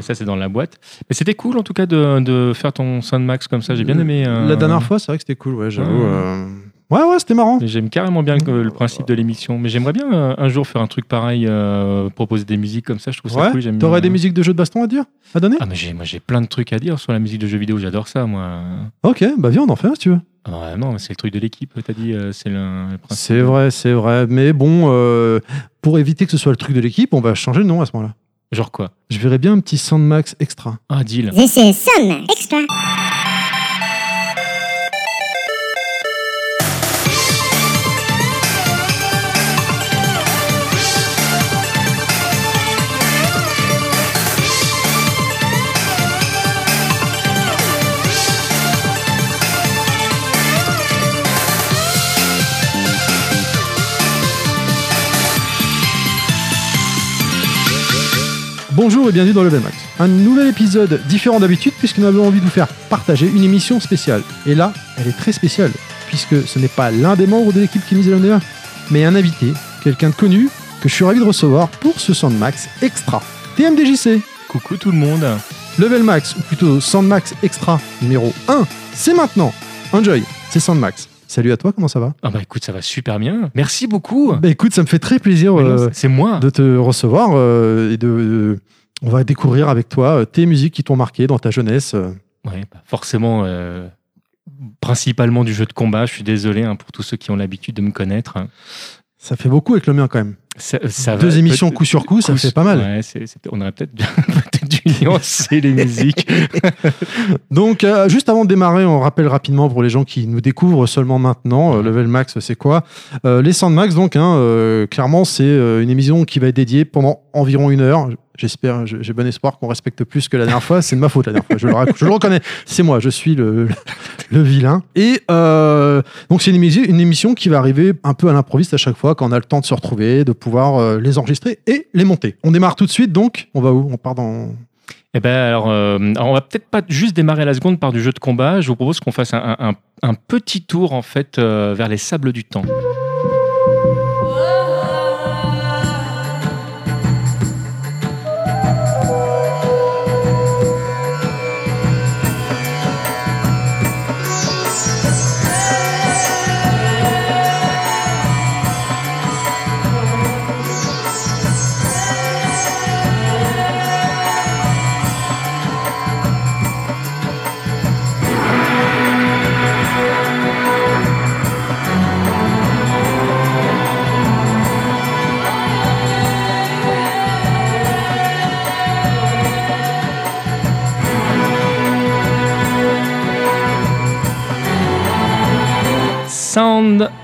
mais ça c'est dans la boîte. Mais c'était cool en tout cas de, de faire ton Soundmax comme ça. J'ai bien aimé. euh, La dernière fois, c'est vrai que c'était cool, ouais, j'avoue. Ouais. euh, Ouais, ouais, c'était marrant. J'aime carrément bien le, le principe de l'émission. Mais j'aimerais bien euh, un jour faire un truc pareil, euh, proposer des musiques comme ça. Je trouve ça Ouais? cool. T'aurais bien. des musiques de jeux de baston à dire À donner? Ah, mais j'ai, moi j'ai plein de trucs à dire sur la musique de jeux vidéo. J'adore ça, moi. Ok, bah viens, on en fait un si tu veux. Ah, ouais, non, mais c'est le truc de l'équipe. T'as dit, c'est le, le principe. C'est vrai, c'est vrai. Mais bon, euh, pour éviter que ce soit le truc de l'équipe, on va changer le nom à ce moment-là. Genre quoi? Je verrais bien un petit Soundmax extra. Ah, deal. This is Sun Extra. Bonjour et bienvenue dans Level Max. Un nouvel épisode différent d'habitude puisque nous avons envie de vous faire partager une émission spéciale. Et là, elle est très spéciale puisque ce n'est pas l'un des membres de l'équipe qui nous est l'honneur, mais un invité, quelqu'un de connu que je suis ravi de recevoir pour ce Soundmax Extra. TMDJC, Coucou tout le monde. Level Max, ou plutôt Soundmax Extra numéro 1, c'est maintenant. Enjoy, c'est Soundmax. Salut à toi, comment ça va? Ah, bah écoute, ça va super bien. Merci beaucoup. Bah écoute, ça me fait très plaisir non, euh, c'est moi. de te recevoir euh, et de, de- on va découvrir avec toi euh, tes musiques qui t'ont marqué dans ta jeunesse. euh. Ouais, bah, forcément, euh, principalement du jeu de combat. Je suis désolé hein, pour tous ceux qui ont l'habitude de me connaître. Ça fait beaucoup avec le mien quand même. Ça, ça Deux va- émissions coup sur coup, ça coup fait sur- pas mal. Ouais, on aurait peut-être dû nuancer les musiques. Donc, euh, juste avant de démarrer, on rappelle rapidement pour les gens qui nous découvrent seulement maintenant, euh, Level Max, c'est quoi? Euh, Les Soundmax, donc, hein, clairement, c'est une émission qui va être dédiée pendant environ une heure. J'espère, je- j'ai bon espoir qu'on respecte plus que la dernière fois. C'est de ma faute la dernière fois. Je le, rac- je le reconnais. C'est moi, je suis le, le vilain. Et euh, donc, c'est une, émission- une émission qui va arriver un peu à l'improviste à chaque fois quand on a le temps de se retrouver, de pouvoir euh, les enregistrer et les monter. On démarre tout de suite, donc, on va où? On part dans. Eh ben alors, euh, alors, on va peut-être pas juste démarrer la seconde par du jeu de combat. Je vous propose qu'on fasse un, un- un petit tour en fait euh, vers les sables du temps. Sound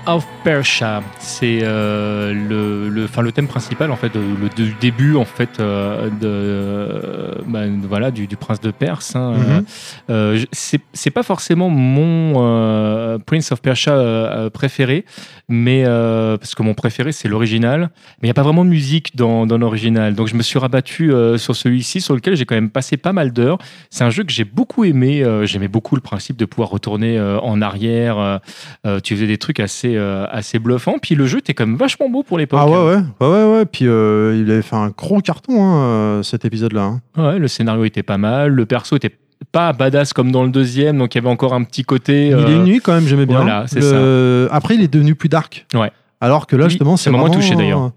of Persia, c'est euh, le, le, enfin, le thème principal en fait, de- le du début en fait euh, de, euh, bah, voilà du, du prince de Perse. hein. Euh, je- c'est c'est pas forcément mon euh, Prince of Persia euh, euh, préféré, mais euh, parce que mon préféré c'est l'original, mais il n'y a pas vraiment de musique dans, dans l'original. Donc je me suis rabattu euh, sur celui-ci, sur lequel j'ai quand même passé pas mal d'heures. C'est un jeu que j'ai beaucoup aimé. euh, J'aimais beaucoup le principe de pouvoir retourner euh, en arrière. euh, euh, tu faisais des trucs assez, euh, assez bluffants. Puis le jeu était quand même vachement beau pour l'époque. Ah ouais, ouais, ouais, ouais, ouais. Puis euh, il avait fait un gros carton, hein, euh, cet épisode-là. hein. Ouais, le scénario était pas mal. Le perso était pas badass comme dans le deuxième, donc il y avait encore un petit côté. Il est euh, une nuit quand même, j'aimais bien. voilà, c'est Le- Après, il est devenu plus dark. Ouais. Alors que là, Oui, justement, ça c'est m'a moins touché, d'ailleurs.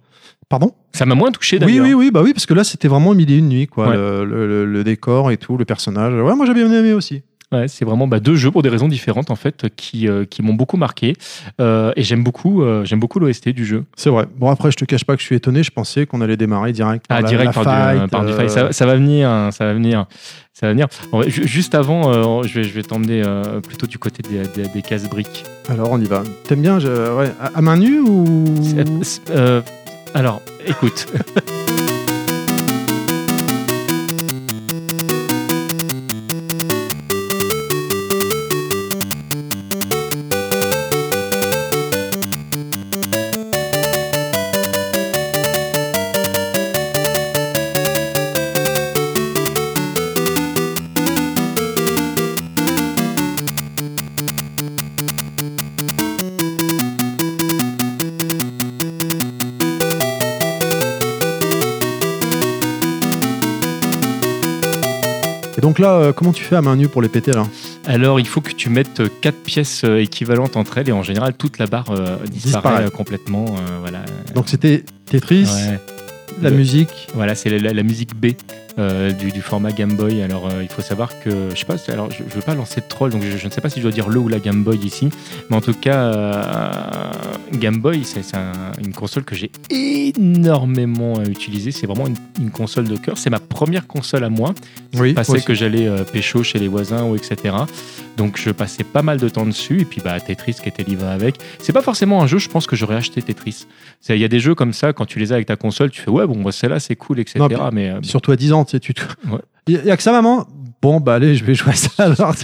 Pardon? Ça m'a moins touché Oui, d'ailleurs. oui, oui, bah oui, parce que là, c'était vraiment mille et une nuit, quoi. Ouais. Le, le- le- le décor et tout, le personnage. Ouais, moi, j'ai bien aimé aussi. Ouais, c'est vraiment bah, deux jeux pour des raisons différentes en fait qui, euh, qui m'ont beaucoup marqué Euh, et j'aime beaucoup euh, j'aime beaucoup l'OST du jeu. C'est vrai. Bon, après, je te cache pas que je suis étonné. Je pensais qu'on allait démarrer direct par Ah la, direct la par, fight, du, par du fight. Ça, ça va venir hein, ça va venir ça va venir. Bon, juste avant je vais je vais t'emmener plutôt du côté des, des, des cases briques. Alors, on y va. T'aimes bien je- ouais, à, à main nue ou? Alors écoute. Et donc là, euh, comment tu fais à main nue pour les péter là Alors, il faut que tu mettes 4 pièces euh, équivalentes entre elles et en général, toute la barre euh, disparaît, Disparaît. euh, complètement. euh, voilà. Donc c'était Tetris, Ouais. la Le- musique. Voilà, c'est la, la- la musique B euh, du, du format Game Boy. Alors, euh, il faut savoir que, je sais pas, alors je, je veux pas lancer de troll, donc je, je ne sais pas si je dois dire le ou la Game Boy ici, mais en tout cas, euh, Game Boy, c'est c'est un- une console que j'ai énormément utilisée. C'est vraiment une, une console de cœur. C'est ma première console à moi. Oui, aussi. que j'allais pécho chez les voisins ou etc. Donc je passais pas mal de temps dessus et puis bah Tetris qui était livré avec. C'est pas forcément un jeu, je pense que j'aurais acheté Tetris. Il y a des jeux comme ça quand tu les as avec ta console, tu fais ouais bon bah, celle-là c'est cool etc. Non, mais Surtout à 10 ans, tu sais, tu te... Ouais. Il y a que ça, maman Bon, bah allez, je vais jouer à ça alors.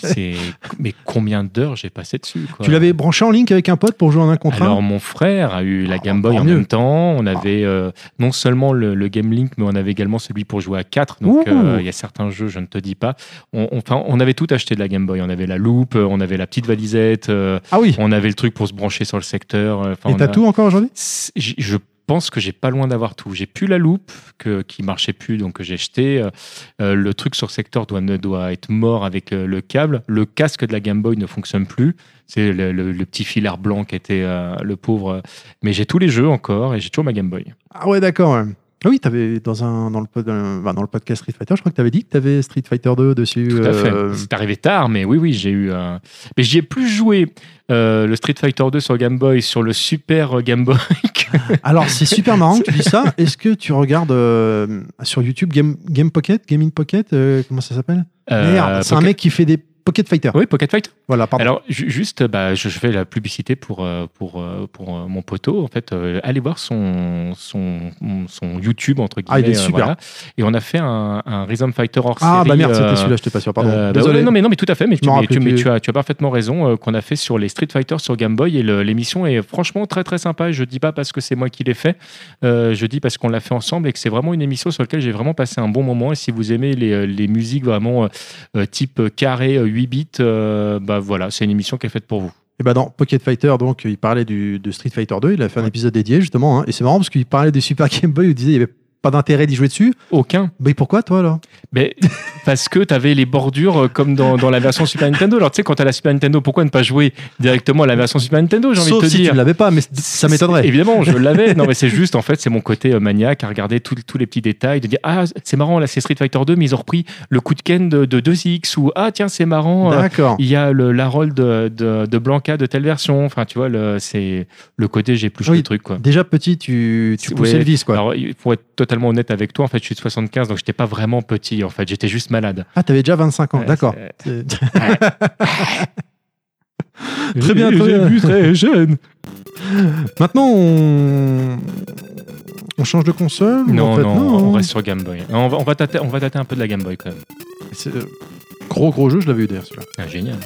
mais combien d'heures j'ai passé dessus quoi. Tu l'avais branché en link avec un pote pour jouer en un contre un Alors mon frère a eu la Ah, Game Boy en même temps. On avait euh, non seulement le, le Game Link, mais on avait également celui pour jouer à 4. Donc euh, il y a certains jeux, je ne te dis pas. On, on- enfin, on avait tout acheté de la Game Boy. On avait la loupe, on avait la petite valisette, euh, Ah oui on avait le truc pour se brancher sur le secteur. enfin, Et on t'as a- tout encore aujourd'hui? Je pense que j'ai pas loin d'avoir tout. J'ai plus la loupe que, qui marchait plus, donc j'ai jeté. Euh, euh, le truc sur secteur doit, doit être mort avec euh, le câble. Le casque de la Game Boy ne fonctionne plus. C'est le, petit filaire blanc qui était le pauvre. Mais j'ai tous les jeux encore et j'ai toujours ma Game Boy. Ah ouais, d'accord. Ah oui, t'avais dans, un, dans, le, pod- euh, dans le podcast Street Fighter, je crois que t'avais dit que t'avais Street Fighter 2 dessus. Tout à fait. euh, C'est arrivé tard, mais oui, oui, j'ai eu. euh, Mais j'y ai plus joué euh, le Street Fighter 2 sur Game Boy, sur le Super Game Boy. Alors, c'est super marrant que tu dis ça. Est-ce que tu regardes euh, sur YouTube Game, Game Pocket, Game in Pocket, comment ça s'appelle? Merde, c'est un mec qui fait des Pocket Fighter. Oui, Pocket Fight. Voilà, pardon. Alors, ju- juste, bah, je, je fais la publicité pour, euh, pour, euh, pour euh, mon poteau. En fait, euh, allez voir son, son, son YouTube, entre guillemets. Ah, il est super. voilà. Et on a fait un, un Rhythm Fighter hors ah, série. bah merde, c'était celui-là, je t'ai pas sûr, pardon. euh, bah Désolé. ouais, non, mais, non, mais tout à fait. Mais, tu, m'en mais rappelais tu- mais plus. tu as, tu as parfaitement raison. qu'on a fait sur les Street Fighter sur Game Boy. Et l'émission est franchement très, très sympa. Je dis pas parce que c'est moi qui l'ai fait. euh, je dis parce qu'on l'a fait ensemble et que c'est vraiment une émission sur laquelle j'ai vraiment passé un bon moment. Et si vous aimez les, les musiques vraiment type carré, euh, 8 bits, euh, bah voilà, c'est une émission qui est faite pour vous. Et bah dans Pocket Fighter, donc, il parlait du, de Street Fighter 2. Il a fait un Ouais. épisode dédié, justement. hein. et c'est marrant parce qu'il parlait du Super Game Boy. Il disait qu'il n'y avait pas d'intérêt d'y jouer dessus. Aucun. Mais pourquoi, toi, alors? Mais parce que tu avais les bordures euh, comme dans, dans la version Super Nintendo. Alors tu sais, quand tu as la Super Nintendo, pourquoi ne pas jouer directement à la version Super Nintendo J'ai envie de te si dire? tu ne l'avais pas, mais ça m'étonnerait. Évidemment, je l'avais. Non, mais c'est juste, en fait, c'est mon côté euh, maniaque à regarder tous les petits détails, de dire Ah, c'est marrant, là, c'est Street Fighter 2, mais ils ont repris le coup de Ken de, de 2X, ou Ah, tiens, c'est marrant, euh, D'accord. il y a le l'Harold de, de, de Blanca de telle version. Enfin, tu vois, c'est le côté j'ai plus Oui. le truc, quoi. Déjà petit, tu, tu poussais ouais. le vis, quoi. Alors, il- pour être totalement honnête avec toi, en fait, je suis de 75, donc j'étais pas vraiment petit, en fait, j'étais juste malade. Ah, t'avais déjà 25 ans, Ouais, d'accord. Très bien, très j'ai bien. vu très jeune. Maintenant, on... on change de console Non, en fait, non, on reste sur Game Boy. Non, on, va, on, va tâter, on va tâter un peu de la Game Boy quand même. C'est, euh, Gros, gros jeu, je l'avais eu d'ailleurs, celui-là. Ah, génial.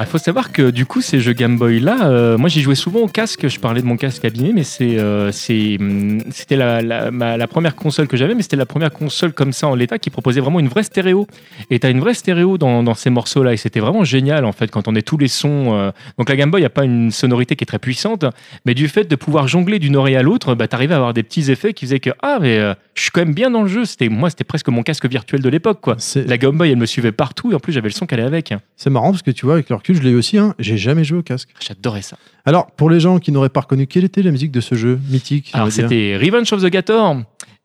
Alors, il faut savoir que du coup, ces jeux Game Boy là, euh, moi j'y jouais souvent au casque. Je parlais de mon casque abîmé, mais c'est, euh, c'est, hum, c'était la, la, ma- la première console que j'avais, mais c'était la première console comme ça en l'état qui proposait vraiment une vraie stéréo. Et tu as une vraie stéréo dans, dans ces morceaux-là. Et c'était vraiment génial en fait quand on est tous les sons. euh, Donc la Game Boy, il n'y a pas une sonorité qui est très puissante, mais du fait de pouvoir jongler d'une oreille à l'autre, bah, tu arrivais à avoir des petits effets qui faisaient que ah, mais je suis quand même bien dans le jeu. C'était, moi, c'était presque mon casque virtuel de l'époque. quoi. C'est, La Game Boy, elle me suivait partout et en plus j'avais le son qu'elle allait avec. c'est marrant parce que tu vois, avec le je l'ai eu aussi, hein, j'ai jamais joué au casque. J'adorais ça. Alors, pour les gens qui n'auraient pas reconnu, quelle était la musique de ce jeu mythique Alors c'était Revenge of the Gator.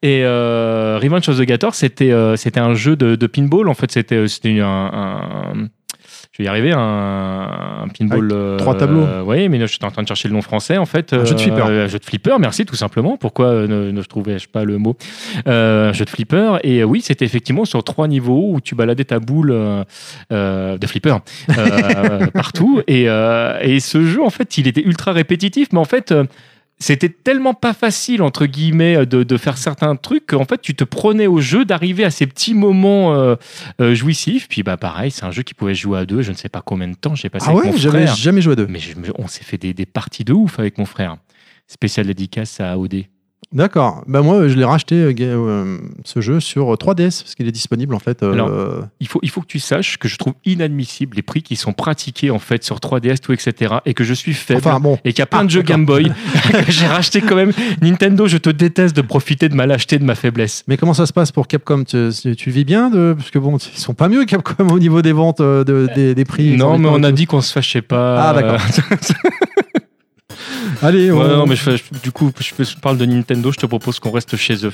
Et euh, Revenge of the Gator, c'était euh, c'était un jeu de, de pinball. En fait, c'était euh, c'était un, un- je vais y arriver, un, un pinball. Avec trois tableaux. oui, mais je suis en train de chercher le nom français en fait. Un jeu de flipper. Un jeu de flipper, merci tout simplement. Pourquoi euh, ne, ne trouvais-je pas le mot? Euh, Un jeu de flipper. Et euh, oui, c'était effectivement sur trois niveaux où tu baladais ta boule euh, euh, de flipper euh, partout. Et, euh, et ce jeu, en fait, il était ultra répétitif, mais en fait. Euh, c'était tellement pas facile entre guillemets de, de faire certains trucs qu'en fait tu te prenais au jeu d'arriver à ces petits moments euh, euh, jouissifs. Puis bah pareil c'est un jeu qui pouvait jouer à deux je ne sais pas combien de temps j'ai passé Ah avec ouais, mon j'avais frère. jamais joué à deux. mais je on s'est fait des, des parties de ouf avec mon frère. Spécial dédicace à OD D'accord. Bah moi, je l'ai racheté euh, euh, ce jeu sur 3DS parce qu'il est disponible en fait. euh, Alors, il faut, il faut que tu saches que je trouve inadmissible les prix qui sont pratiqués en fait sur 3DS tout etc et que je suis faible enfin bon. et qu'il y a plein Ah, de jeux d'accord. Game Boy que j'ai racheté quand même Nintendo je te déteste de profiter de ma lâcheté de ma faiblesse Mais comment ça se passe pour Capcom? Tu, tu vis bien de... Parce que bon, ils sont pas mieux Capcom au niveau des ventes, euh, de- des, des prix. non mais on a dit qu'on se fâchait pas Ah, d'accord. Allez, on... Ouais, non, mais je fais- je- du coup, je, je parle de Nintendo, je te propose qu'on reste chez eux.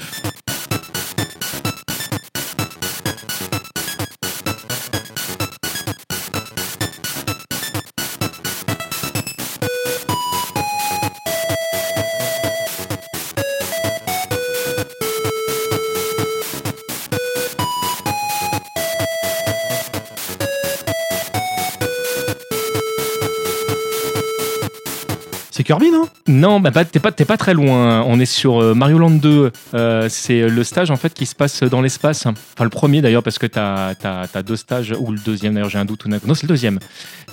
Kirby, non Non, bah, bah, t'es pas, très loin. On est sur euh, Mario Land 2. Euh, c'est le stage en fait qui se passe dans l'espace. Enfin, le premier d'ailleurs, parce que t'as as, deux stages, ou le deuxième d'ailleurs, j'ai un doute. Non, c'est le deuxième.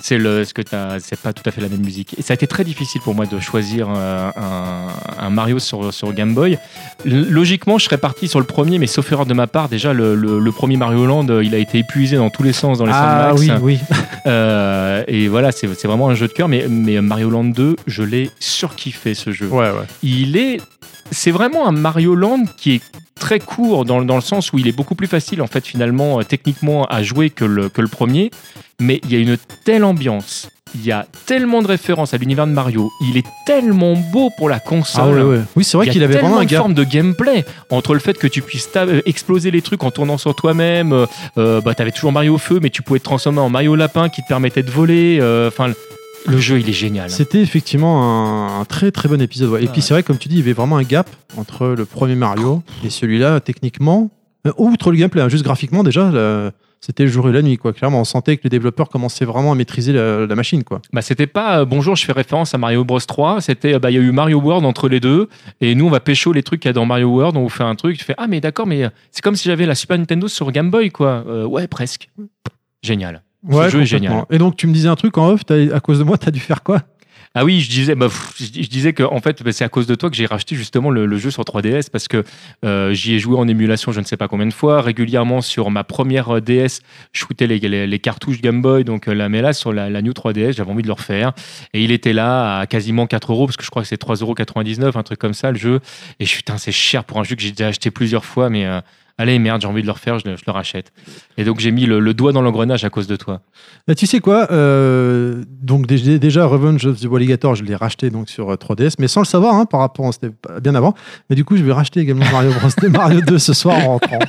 C'est ce que t'as, c'est pas tout à fait la même musique. Et ça a été très difficile pour moi de choisir euh, un, un Mario sur, sur Game Boy. Logiquement, je serais parti sur le premier, mais sauf erreur de ma part, déjà le, le- le premier Mario Land, il a été épuisé dans tous les sens dans les Ah Soundmax. oui, oui. Euh, et voilà, c'est c'est vraiment un jeu de cœur. Mais, mais Mario Land 2, je l'ai surkiffé ce jeu. Ouais, ouais. Il est, c'est vraiment un Mario Land qui est très court dans, le- dans le sens où il est beaucoup plus facile en fait finalement euh, techniquement à jouer que le, que le premier. Mais il y a une telle ambiance. Il y a tellement de références à l'univers de Mario. Il est tellement beau pour la Ah console. ouais, ouais. Oui, c'est vrai qu'il avait vraiment un de gars. forme de gameplay entre le fait que tu puisses euh, exploser les trucs en tournant sur toi-même. euh, bah, t'avais toujours Mario feu, mais tu pouvais te transformer en Mario lapin qui te permettait de voler. Enfin, le jeu, il est génial. C'était effectivement un, un très très bon épisode. ouais. Et Ah puis c'est vrai, comme tu dis, il y avait vraiment un gap entre le premier Mario et celui-là, techniquement. Euh, outre le gameplay, hein, juste graphiquement, déjà, c'était le jour et la nuit. Quoi. Clairement, on sentait que les développeurs commençaient vraiment à maîtriser la, la machine. Quoi. Bah, c'était pas euh, bonjour, je fais référence à Mario Bros 3. C'était euh, bah, il y a eu Mario World entre les deux. Et nous, on va pécho les trucs qu'il y a dans Mario World. On vous fait un truc. Tu fais Ah, mais d'accord, mais c'est comme si j'avais la Super Nintendo sur Game Boy, quoi. Euh, ouais, presque. Génial. Ce jeu est génial. Et donc, tu me disais un truc en off, à cause de moi, tu as dû faire quoi? Ah oui, je disais, bah, je, disais que en fait, bah, c'est à cause de toi que j'ai racheté justement le, le jeu sur 3DS parce que euh, j'y ai joué en émulation, je ne sais pas combien de fois, régulièrement sur ma première euh, DS, je shootais les, les, les cartouches Game Boy, donc euh, là, mais là sur la, la New 3DS, j'avais envie de le refaire et il était là à quasiment 4 euros parce que je crois que c'est 3,99 euros, un truc comme ça le jeu. Et je suis, putain, c'est cher pour un jeu que j'ai déjà acheté plusieurs fois, mais euh, allez merde, j'ai envie de le refaire, je le, je le rachète. Et donc j'ai mis le, le doigt dans l'engrenage à cause de toi. Bah, tu sais quoi euh, Donc dé- déjà Revenge of the Alligator, je l'ai racheté donc sur euh, 3DS, mais sans le savoir hein, par rapport, c'était bien avant. Mais du coup, je vais racheter également Mario Bros, Mario 2 ce soir en rentrant.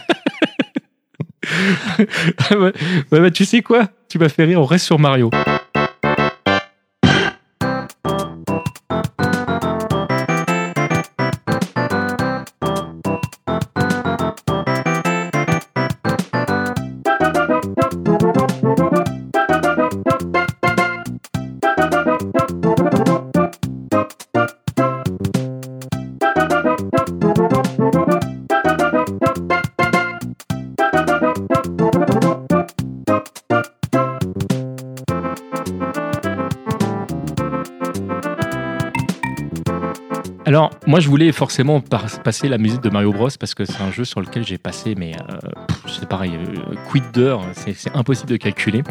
ouais, bah, tu sais quoi? Tu m'as fait rire, on reste sur Mario. Je voulais forcément passer la musique de Mario Bros parce que c'est un jeu sur lequel j'ai passé, mais euh, c'est pareil, euh, quid d'heures, c'est impossible de calculer.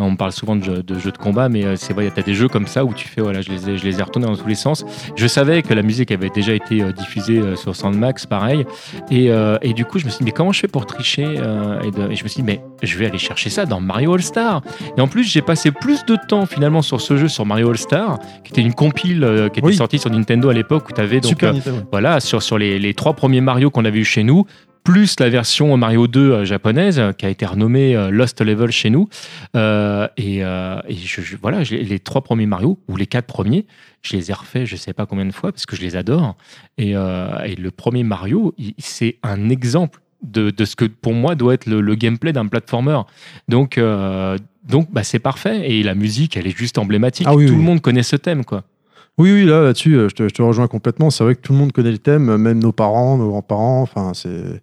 On parle souvent de jeux de, jeux de combat, mais euh, c'est vrai, il y a des jeux comme ça où tu fais, voilà, je les ai, je les ai retournés dans tous les sens. Je savais que la musique avait déjà été euh, diffusée euh, sur Soundmax, pareil, et, euh, et du coup, je me suis dit, mais comment je fais pour tricher euh, et, de- et je me suis dit, mais je vais aller chercher ça dans Mario All Star. Et en plus, j'ai passé plus de temps finalement sur ce jeu, sur Mario All Star, qui était une compile euh, qui était Oui. sortie sur Nintendo à l'époque où tu avais donc Super voilà sur, sur les, les trois premiers Mario qu'on avait eu chez nous plus la version Mario 2 euh, japonaise euh, qui a été renommée euh, Lost Level chez nous Euh, et, euh, et je- je- voilà les trois premiers Mario ou les quatre premiers je les ai refaits je sais pas combien de fois parce que je les adore et, euh, et le premier Mario c'est un exemple de, de ce que pour moi doit être le, le gameplay d'un platformer donc donc bah, c'est parfait et la musique elle est juste emblématique Ah oui, tout oui. le monde connaît ce thème quoi Oui, oui, là, là-dessus, je te, je te rejoins complètement. C'est vrai que tout le monde connaît le thème, même nos parents, nos grands-parents. Enfin, c'est.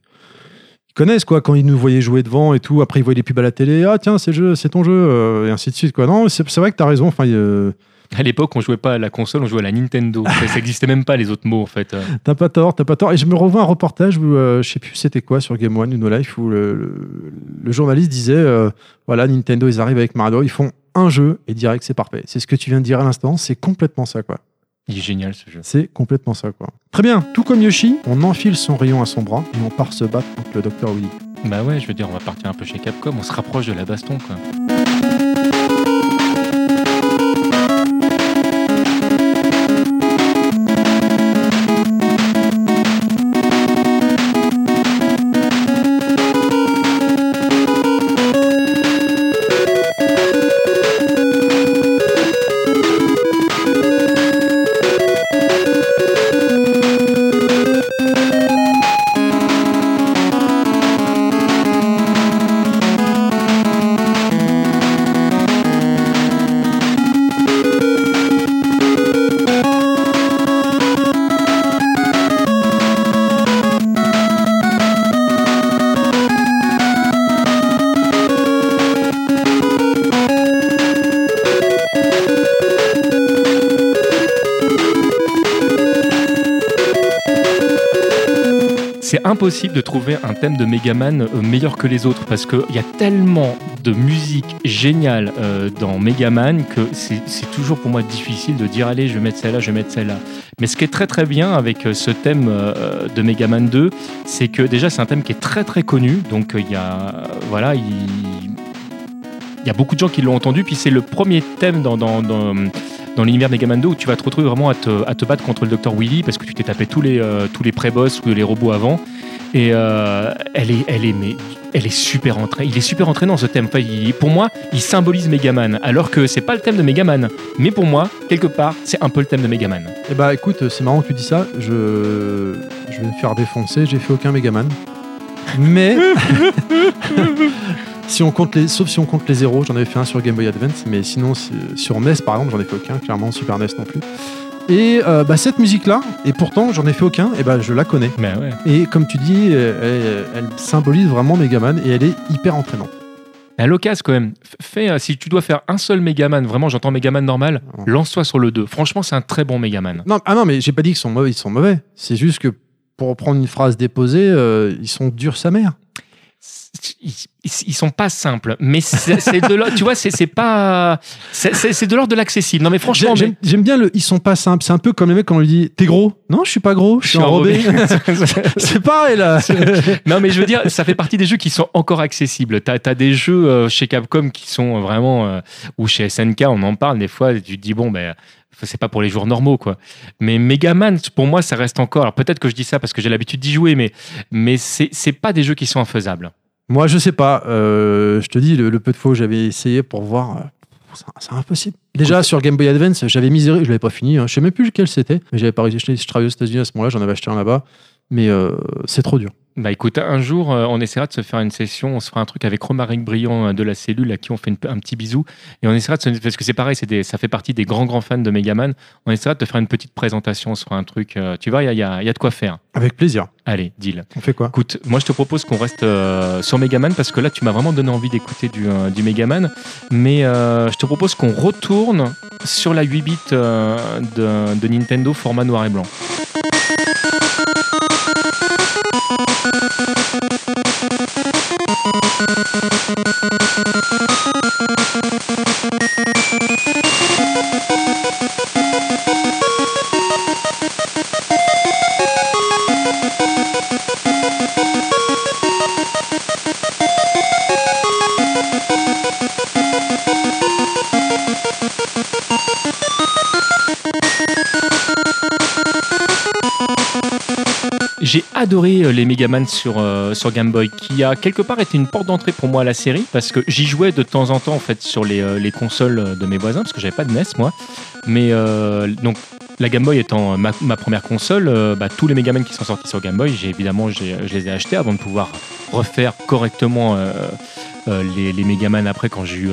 Ils connaissent, quoi, quand ils nous voyaient jouer devant et tout. Après, ils voyaient les pubs à la télé. Ah, tiens, c'est, jeu, c'est ton jeu, euh, et ainsi de suite, quoi. Non, c'est, vrai que t'as raison. Enfin, euh, À l'époque, on jouait pas à la console, on jouait à la Nintendo. ça, ça existait même pas les autres mots en fait. T'as pas tort, t'as pas tort. Et je me revois un reportage où, euh, je sais plus c'était quoi, sur Game One ou No Life, où le, le- le journaliste disait euh, voilà, Nintendo, ils arrivent avec Mario, ils font un jeu et direct, c'est parfait. C'est ce que tu viens de dire à l'instant, c'est complètement ça, quoi. Il est génial ce jeu. C'est complètement ça, quoi. Très bien, tout comme Yoshi, on enfile son rayon à son bras et on part se battre contre le Dr. Willy. Bah ouais, je veux dire, on va partir un peu chez Capcom, on se rapproche de la baston quoi. Impossible de trouver un thème de Megaman euh, meilleur que les autres parce qu'il y a tellement de musique géniale euh, dans Megaman que c'est toujours pour moi difficile de dire allez je vais mettre celle-là, je vais mettre celle-là. Mais ce qui est très très bien avec euh, ce thème de Megaman 2, c'est que déjà c'est un thème qui est très très connu, donc il y a voilà il il y a beaucoup de gens qui l'ont entendu, puis c'est le premier thème dans, dans, dans, dans l'univers Megaman 2 où tu vas te retrouver vraiment à te, battre contre le Dr. Willy parce que tu t'es tapé tous les, tous les pré-boss ou les robots avant. Et euh, elle, est, elle, est, mais, elle est super entraînante. Il est super entraînant ce thème. Pour moi, il symbolise Megaman, alors que c'est pas le thème de Megaman. Mais pour moi, quelque part, c'est un peu le thème de Megaman. Eh bah écoute, c'est marrant que tu dis ça. Je, je vais me faire défoncer. J'ai fait aucun Megaman. Mais si on compte les, sauf si on compte les zéros, j'en avais fait un sur Game Boy Advance, mais sinon si- sur NES par exemple, j'en ai fait aucun. Clairement, Super NES non plus. Et euh, bah, cette musique-là, et pourtant j'en ai fait aucun, et bah je la connais. Mais ouais. Et comme tu dis, euh, elle, elle symbolise vraiment Megaman et elle est hyper entraînante. À l'occasion, quand même, fais, euh, si tu dois faire un seul Megaman, vraiment, j'entends Megaman normal, lance-toi sur le 2. Franchement, c'est un très bon Megaman. Non, ah non, mais j'ai pas dit qu'ils sont mauvais, ils sont mauvais. C'est juste que pour reprendre une phrase déposée, euh, ils sont durs sa mère. Ils, sont pas simples, mais c'est de l'ordre, tu vois, c'est pas, c'est- de l'ordre de l'accessible. Non mais franchement, J'aime mais- bien le ils sont pas simples. C'est un peu comme les mecs quand on lui dit T'es gros? Non, je suis pas gros, je suis enrobé. C'est pareil là. non mais je veux dire, ça fait partie des jeux qui sont encore accessibles. T'as as des jeux euh, chez Capcom qui sont vraiment, euh, ou chez SNK, on en parle des fois. Tu te dis bon ben. C'est pas pour les jours normaux, quoi. Mais Megaman, pour moi, ça reste encore. Alors peut-être que je dis ça parce que j'ai l'habitude d'y jouer, mais, mais c'est c'est pas des jeux qui sont infaisables. Moi, je sais pas. euh, je te dis, le, le peu de fois où j'avais essayé pour voir, euh, c'est- impossible. Déjà sur Game Boy Advance, j'avais miséré, je l'avais pas fini. hein. Je sais même plus lequel c'était, mais j'avais pas réussi. Je travaillais aux États-Unis à ce moment-là, j'en avais acheté un là-bas, mais euh, c'est trop dur. Bah écoute, un jour, euh, on essaiera de se faire une session, on se fera un truc avec Romaric Brillant euh, de la cellule, à qui on fait une- un petit bisou, et on essaiera de se, parce que c'est pareil, c'est des- ça fait partie des grands grands fans de Megaman, on essaiera de te faire une petite présentation, on se fera un truc, tu vois, il y a, y a- y a de quoi faire. Avec plaisir. Allez, deal. On fait quoi? Écoute, moi je te propose qu'on reste euh, sur Megaman, parce que là tu m'as vraiment donné envie d'écouter du, euh, du Megaman, mais euh, je te propose qu'on retourne sur la 8 bits euh, de, de Nintendo format noir et blanc. Thank you. J'ai adoré euh, les Megaman sur, euh, sur Game Boy, qui a quelque part été une porte d'entrée pour moi à la série, parce que j'y jouais de temps en temps en fait sur les, euh, les consoles de mes voisins, parce que j'avais pas de NES moi. Mais donc la Game Boy étant ma, première console, bah, tous les Megaman qui sont sortis sur Game Boy, j'ai évidemment je les ai achetés avant de pouvoir refaire correctement les, les Megaman après quand j'ai eu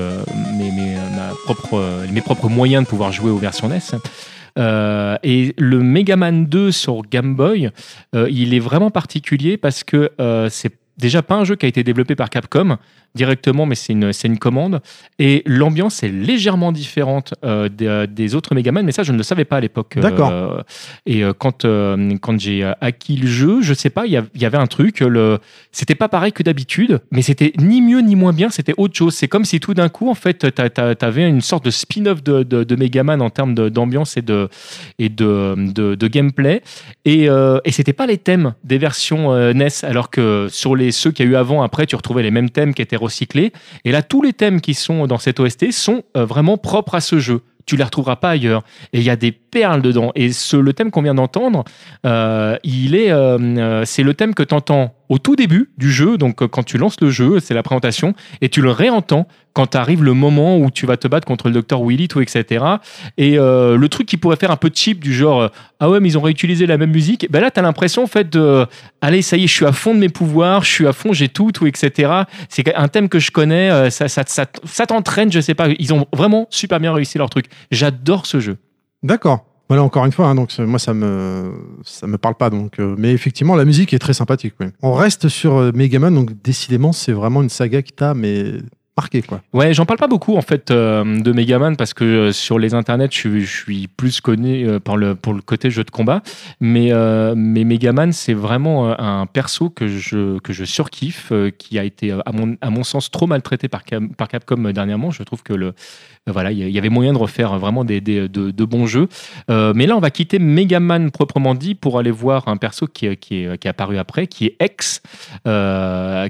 mes, mes, ma propre, mes propres moyens de pouvoir jouer aux versions NES. Euh, et le Mega Man 2 sur Game Boy, euh, il est vraiment particulier parce que euh, c'est déjà pas un jeu qui a été développé par Capcom directement, mais c'est une, c'est une commande. Et l'ambiance est légèrement différente euh, des, euh, des autres Megaman, mais ça, je ne le savais pas à l'époque. D'accord. Euh, et euh, quand, euh, quand j'ai acquis le jeu, je sais pas, il y, avait un truc, le, c'était pas pareil que d'habitude, mais c'était ni mieux ni moins bien, c'était autre chose. C'est comme si tout d'un coup, en fait, t'a- t'avais une sorte de spin-off de, de, de Megaman en termes de- d'ambiance et de, et de, de, de gameplay. Et, et c'était pas les thèmes des versions NES, alors que sur les ceux qu'il y a eu avant, après, tu retrouvais les mêmes thèmes qui étaient recyclés. Et là, tous les thèmes qui sont dans cette OST sont euh, vraiment propres à ce jeu. Tu les retrouveras pas ailleurs. Et il y a des perles dedans. Et ce, le thème qu'on vient d'entendre, euh, il est, euh, c'est le thème que tu entends au tout début du jeu. Donc, euh, quand tu lances le jeu, c'est la présentation, et tu le réentends quand arrive le moment où tu vas te battre contre le docteur Willy, tout, etc. Et euh, le truc qui pourrait faire un peu cheap, du genre, euh, ah ouais, mais ils ont réutilisé la même musique, ben là, tu as l'impression, en fait, de, allez, ça y est, je suis à fond de mes pouvoirs, je suis à fond, j'ai tout, tout, etc. C'est un thème que je connais, ça, ça, ça, ça t'entraîne, je sais pas. Ils ont vraiment super bien réussi leur truc. J'adore ce jeu. D'accord. Voilà, encore une fois, hein, donc moi ça me ça me parle pas donc, euh, mais effectivement la musique est très sympathique. On reste sur euh, Megaman, donc décidément c'est vraiment une saga qui t'a mais marqué quoi. Ouais, j'en parle pas beaucoup en fait euh, de Megaman parce que euh, sur les internets, je, suis- plus connu euh, pour le côté jeu de combat. Mais, euh, mais Megaman, c'est vraiment un perso que je, que je surkiffe, qui a été, à mon, à mon sens, trop maltraité par, par Capcom dernièrement. Je trouve que le, voilà, il y avait moyen de refaire vraiment des, de, bons jeux. Mais là, on va quitter Megaman proprement dit pour aller voir un perso qui, qui, est, qui est apparu après, qui est X,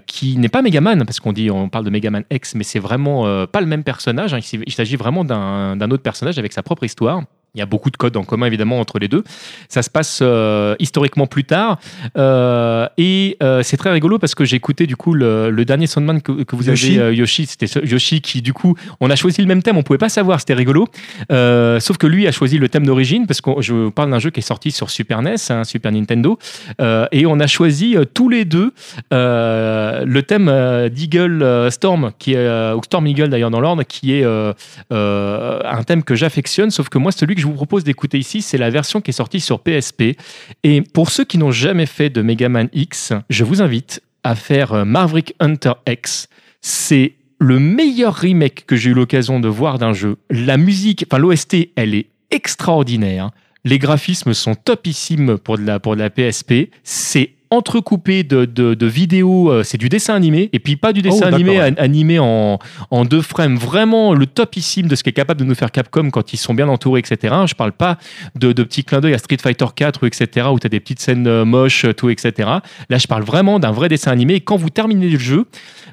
qui n'est pas Megaman, parce qu'on dit on parle de Megaman X, mais c'est vraiment euh, pas le même personnage. hein. Il s'agit- vraiment d'un autre personnage avec sa propre histoire. Il y a beaucoup de codes en commun évidemment entre les deux. Ça se passe euh, historiquement plus tard Euh, et euh, c'est très rigolo parce que j'ai écouté du coup le, le dernier Soundman que, que vous Yoshi. avez Yoshi, c'était Yoshi qui du coup on a choisi le même thème, on pouvait pas savoir, c'était rigolo. Sauf que lui a choisi le thème d'origine parce que je parle d'un jeu qui est sorti sur Super NES, hein, Super Nintendo, et on a choisi tous les deux le thème d'Eagle Storm, qui est, ou Storm Eagle d'ailleurs dans l'ordre, qui est un thème que j'affectionne, sauf que moi celui que je vous propose d'écouter ici, c'est la version qui est sortie sur PSP. Et pour ceux qui n'ont jamais fait de Mega Man X, je vous invite à faire euh, Maverick Hunter X. C'est le meilleur remake que j'ai eu l'occasion de voir d'un jeu. La musique, enfin l'OST, elle est extraordinaire. Les graphismes sont topissimes pour de la, pour de la PSP. C'est entrecoupé de, de, de vidéos, euh, c'est du dessin animé, et puis pas du dessin Oh, animé d'accord, an- animé en, en deux frames, vraiment le topissime de ce qu'est capable de nous faire Capcom quand ils sont bien entourés, etc. Je parle pas de, de petits clins d'œil à Street Fighter 4, etc., où tu as des petites scènes euh, moches, tout, etc. Là, je parle vraiment d'un vrai dessin animé, et quand vous terminez le jeu,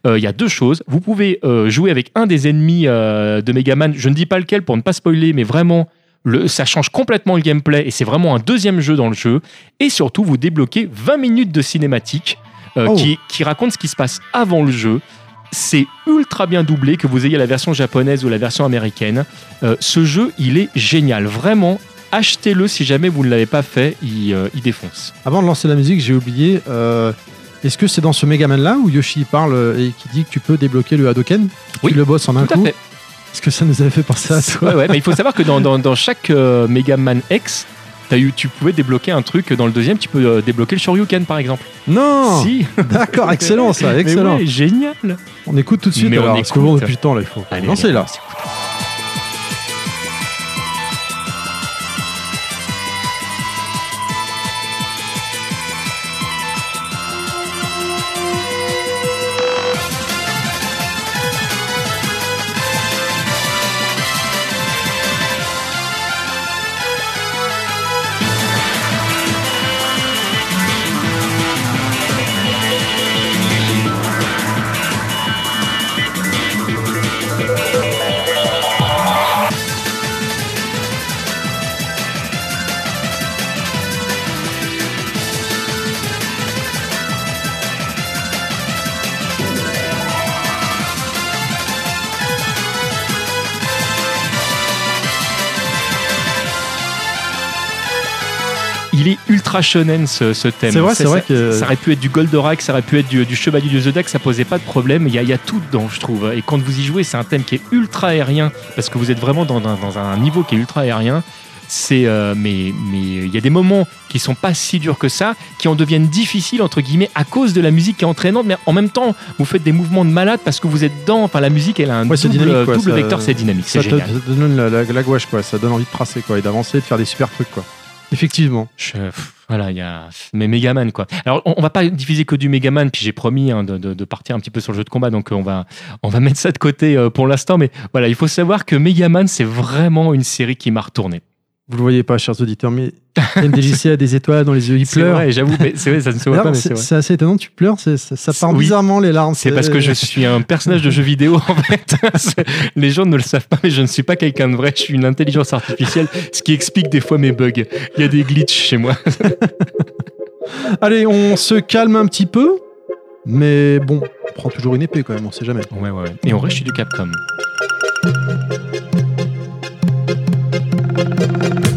euh, il y a deux choses. Vous pouvez euh, jouer avec un des ennemis euh, de Megaman, je ne dis pas lequel pour ne pas spoiler, mais vraiment, le, ça change complètement le gameplay et c'est vraiment un deuxième jeu dans le jeu. Et surtout, vous débloquez 20 minutes de cinématique euh, Oh. qui, qui raconte ce qui se passe avant le jeu. C'est ultra bien doublé, que vous ayez la version japonaise ou la version américaine. Euh, ce jeu, il est génial. Vraiment, achetez-le si jamais vous ne l'avez pas fait. Il, euh, il défonce. Avant de lancer la musique, j'ai oublié. euh, Est-ce que c'est dans ce Megaman là où Yoshi parle et qui dit que tu peux débloquer le Hadoken Oui, Tu le bosses en un Tout à coup fait. Est-ce que ça nous avait fait penser à toi Ouais, ouais, mais il faut savoir que dans, dans, dans chaque euh, Mega Man X, as eu, tu pouvais débloquer un truc. Dans le deuxième, tu peux euh, débloquer le Shoryuken, par exemple. Non Si. D'accord, excellent ça, Mais excellent. ouais, génial. On écoute tout de suite Mais on parce que bon, depuis le temps là, il faut Allez, lancer allez, là. Il est ultra shonen ce, ce thème. C'est vrai, c'est vrai ça- que- Ça aurait pu être du Goldorak, ça aurait pu être du, du Chevalier du Zodiac, ça posait pas de problème. Il y y a tout dedans, je trouve. Et quand vous y jouez, c'est un thème qui est ultra aérien, parce que vous êtes vraiment dans, un- dans un niveau qui est ultra aérien. c'est euh, mais mais il y a des moments qui sont pas si durs que ça, qui en deviennent difficiles entre guillemets à cause de la musique qui est entraînante, mais en même temps vous faites des mouvements de malade parce que vous êtes dedans. Enfin la musique elle a un Ouais, double, dynamique, quoi, double ça- vecteur, c'est dynamique, c'est génial. ça donne la, la- la gouache, quoi. Ça donne envie de tracer, quoi, et d'avancer, de faire des super trucs, quoi. Effectivement. Je- pff, voilà, il y a mais Megaman quoi. Alors on, va pas diffuser que du Megaman, puis j'ai promis hein, de, de- de partir un petit peu sur le jeu de combat, donc euh, on va on va mettre ça de côté euh, pour l'instant. Mais voilà, il faut savoir que Megaman c'est vraiment une série qui m'a retourné. Vous le voyez pas, chers auditeurs, mais MDJC a des étoiles dans les yeux, il pleure. vrai, j'avoue, c'est vrai, ça ne se voit pas, mais c'est assez étonnant, tu pleures, c'est- ça, ça part Oui. bizarrement les larmes. C'est parce que je suis un personnage de jeu vidéo en fait. Les gens ne le savent pas, mais je ne suis pas quelqu'un de vrai. Je suis une intelligence artificielle, ce qui explique des fois mes bugs. Il y a des glitches chez moi. Allez, on se calme un petit peu, mais bon, on prend toujours une épée quand même, on sait jamais. Ouais, ouais. Et on reste chez du Capcom. C'est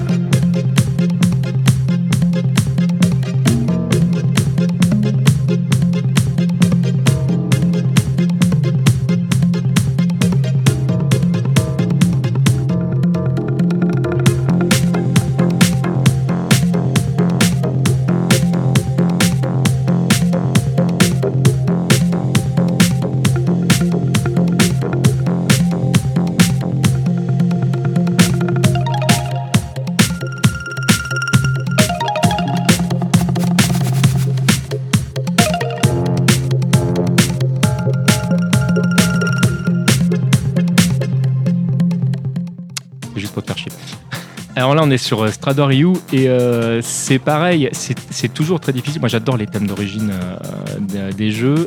Alors là, on est sur euh, Strador Ryu et euh, c'est pareil, c'est toujours très difficile. Moi, j'adore les thèmes d'origine euh, des, jeux,